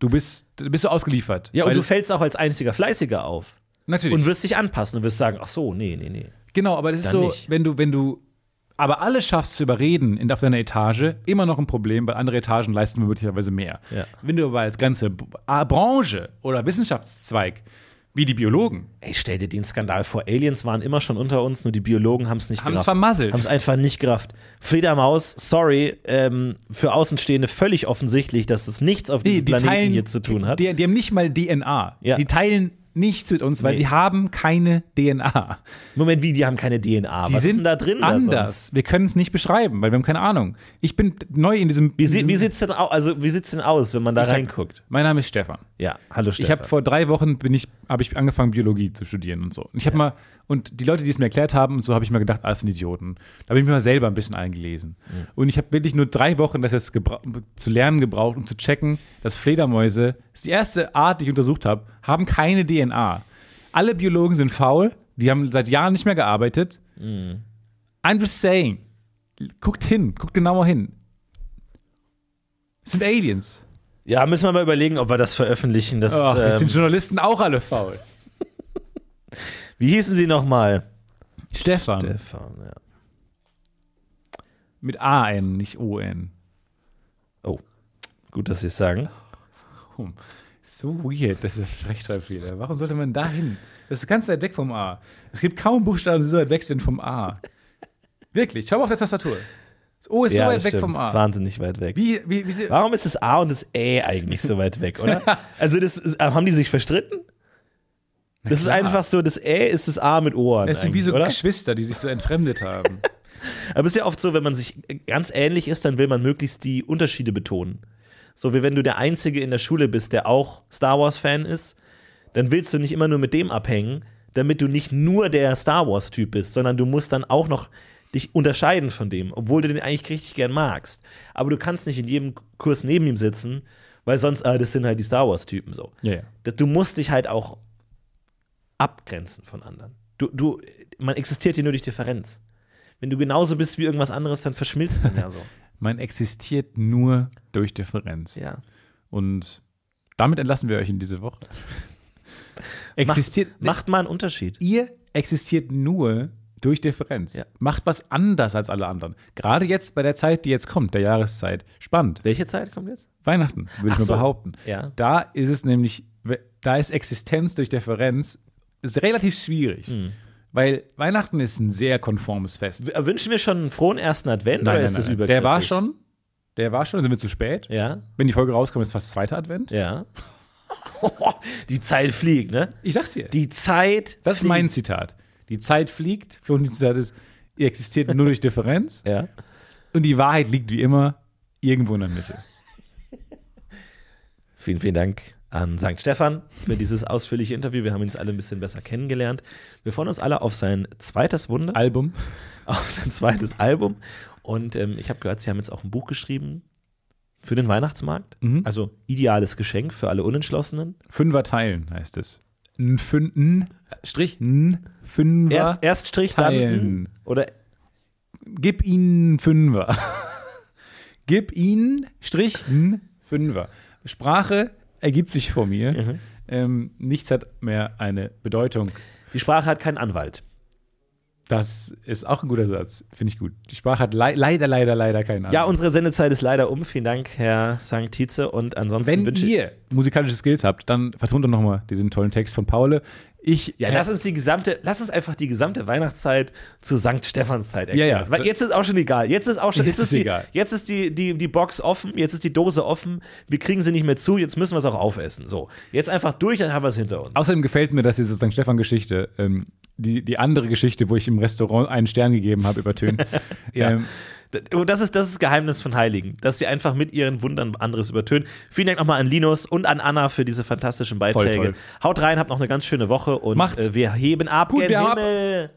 Du bist, du bist so ausgeliefert. Ja, und du fällst auch als einziger Fleißiger auf. natürlich. Und wirst dich anpassen und wirst sagen, ach so, nee, nee, nee. Genau, aber das ist Dann so, nicht. wenn du, wenn du aber alle schaffst zu überreden in, auf deiner Etage, immer noch ein Problem, weil andere Etagen leisten möglicherweise mehr. Ja. Wenn du aber als ganze Branche oder Wissenschaftszweig, wie die Biologen, Ey, stell dir den Skandal vor. Aliens waren immer schon unter uns, nur die Biologen haben es nicht Haben's gerafft. vermasselt. Haben es einfach nicht gerafft. Fledermaus, sorry, ähm, für Außenstehende völlig offensichtlich, dass das nichts auf diesem Planeten hier zu tun hat. Die, die haben nicht mal DNA. Ja. Die teilen nichts mit uns, weil Nee. sie haben keine DNA. Moment, wie, die haben keine DNA. Die Was sind da drin? da anders. sonst? Wir können es nicht beschreiben, weil wir haben keine Ahnung. Ich bin neu in diesem. Wie, diesem wie sieht's denn aus, also wie sieht's denn aus, wenn man da reinguckt? Mein Name ist Stefan. Ja, hallo Stefan. Ich habe vor drei Wochen bin ich, habe ich angefangen, Biologie zu studieren und so. Und ich habe mal, und die Leute, die es mir erklärt haben, und so habe ich mir gedacht, alles sind Idioten. Da habe ich mir mal selber ein bisschen eingelesen. Und ich habe wirklich nur drei Wochen das jetzt zu lernen gebraucht, um zu checken, dass Fledermäuse, das ist die erste Art, die ich untersucht habe, haben keine DNA. Alle Biologen sind faul, die haben seit Jahren nicht mehr gearbeitet. I'm just saying. Guckt hin, guckt genauer hin. Es sind Aliens. ja, müssen wir mal überlegen, ob wir das veröffentlichen. Das, Ach, jetzt ähm, sind Journalisten auch alle faul. wie hießen sie nochmal? Stefan. Stefan, ja. Mit A-N, nicht O-N. Oh, gut, dass Sie es sagen. So weird, das ist Rechtschreibfehler. Warum sollte man da hin? Das ist ganz weit weg vom A. Es gibt kaum Buchstaben, die so weit weg sind vom A. Wirklich, schau mal auf der Tastatur. Das O ist so ja, weit das weg stimmt. vom Das ist A. wahnsinnig weit weg. Wie, wie, wie Warum ist das A und das Ä eigentlich so weit weg, oder? Also, das ist, haben die sich verstritten? Das ist einfach so, das Ä ist das A mit Ohren. es sind wie so oder? Geschwister, die sich so entfremdet haben. Aber es ist ja oft so, wenn man sich ganz ähnlich ist, dann will man möglichst die Unterschiede betonen. So wie wenn du der Einzige in der Schule bist, der auch Star Wars-Fan ist, dann willst du nicht immer nur mit dem abhängen, damit du nicht nur der Star Wars-Typ bist, sondern du musst dann auch noch dich unterscheiden von dem, obwohl du den eigentlich richtig gern magst. Aber du kannst nicht in jedem Kurs neben ihm sitzen, weil sonst, ah, das sind halt die Star Wars-Typen so. Ja, ja. Du musst dich halt auch abgrenzen von anderen. Du, du, man existiert hier nur durch Differenz. Wenn du genauso bist wie irgendwas anderes, dann verschmilzt man ja so. Man existiert nur durch Differenz. Ja. Und damit entlassen wir euch in diese Woche. Existiert, Macht mal einen Unterschied. ihr existiert nur durch Differenz. Ja. Macht was anders als alle anderen. Gerade jetzt bei der Zeit, die jetzt kommt, der Jahreszeit. Spannend. Welche Zeit kommt jetzt? Weihnachten, würde ich mal so. behaupten. Ja. Da ist es nämlich, da ist Existenz durch Differenz ist relativ schwierig. Hm. Weil Weihnachten ist ein sehr konformes Fest. W- Wünschen wir schon einen frohen ersten Advent oder ist das übergriffig? Der war schon. Der war schon, sind wir zu spät. Ja, Wenn die Folge rauskommt, ist fast zweiter Advent. ja. Die Zeit fliegt, ne? Ich sag's dir. Die Zeit. das ist mein Zitat. Die Zeit fliegt. Florentins Zitat ist, ihr existiert nur durch Differenz. Ja. Und die Wahrheit liegt wie immer irgendwo in der Mitte. Vielen, vielen Dank an St. Stefan für dieses ausführliche Interview. Wir haben ihn jetzt alle ein bisschen besser kennengelernt. Wir freuen uns alle auf sein zweites Wunder, Album. auf sein zweites Album. Und ähm, ich habe gehört, Sie haben jetzt auch ein Buch geschrieben für den Weihnachtsmarkt. Also ideales Geschenk für alle Unentschlossenen. Fünfer teilen heißt es. N, fün, n, Strich, n, Fünfer. Erst, erst Strich, dann teilen. oder Gib ihnen Fünfer. Gib ihnen Strich n, Fünfer. Sprache ergibt sich vor mir. Mhm. Ähm, nichts hat mehr eine Bedeutung. die Sprache hat keinen Anwalt. Das ist auch ein guter Satz. Finde ich gut. Die Sprache hat lei leider, leider, leider keinen Ja, Anwalt. unsere Sendezeit ist leider um. Vielen Dank, Herr St. Tietze. Und ansonsten Wenn ihr musikalische Skills habt, dann vertont doch nochmal diesen tollen Text von Paule. Ich, Ja, lass uns die gesamte, lass uns einfach die gesamte Weihnachtszeit zu St. Stephanszeit erklären. Ja, ja. Weil jetzt ist auch schon egal. Jetzt ist auch schon, Jetzt jetzt, ist die, egal. jetzt ist die, die, die Box offen, jetzt ist die Dose offen. Wir kriegen sie nicht mehr zu, jetzt müssen wir es auch aufessen. So, jetzt einfach durch, dann haben wir es hinter uns. Außerdem gefällt mir, dass diese St. Stefan-Geschichte, ähm, die, die andere Geschichte, wo ich im Restaurant einen Stern gegeben habe, übertönt. Ja. ähm, das ist das ist Geheimnis von Heiligen, dass sie einfach mit ihren Wundern anderes übertönen. Vielen Dank nochmal an Linus und an Anna für diese fantastischen Beiträge. Haut rein, habt noch eine ganz schöne Woche und Macht's. äh, wir heben ab. Gut, wir haben ab. Himmel.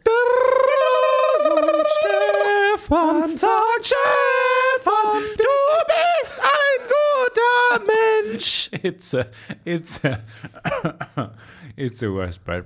Stefan, St. Stefan, Du bist ein guter Mensch. It's a, it's a, it's a worst bad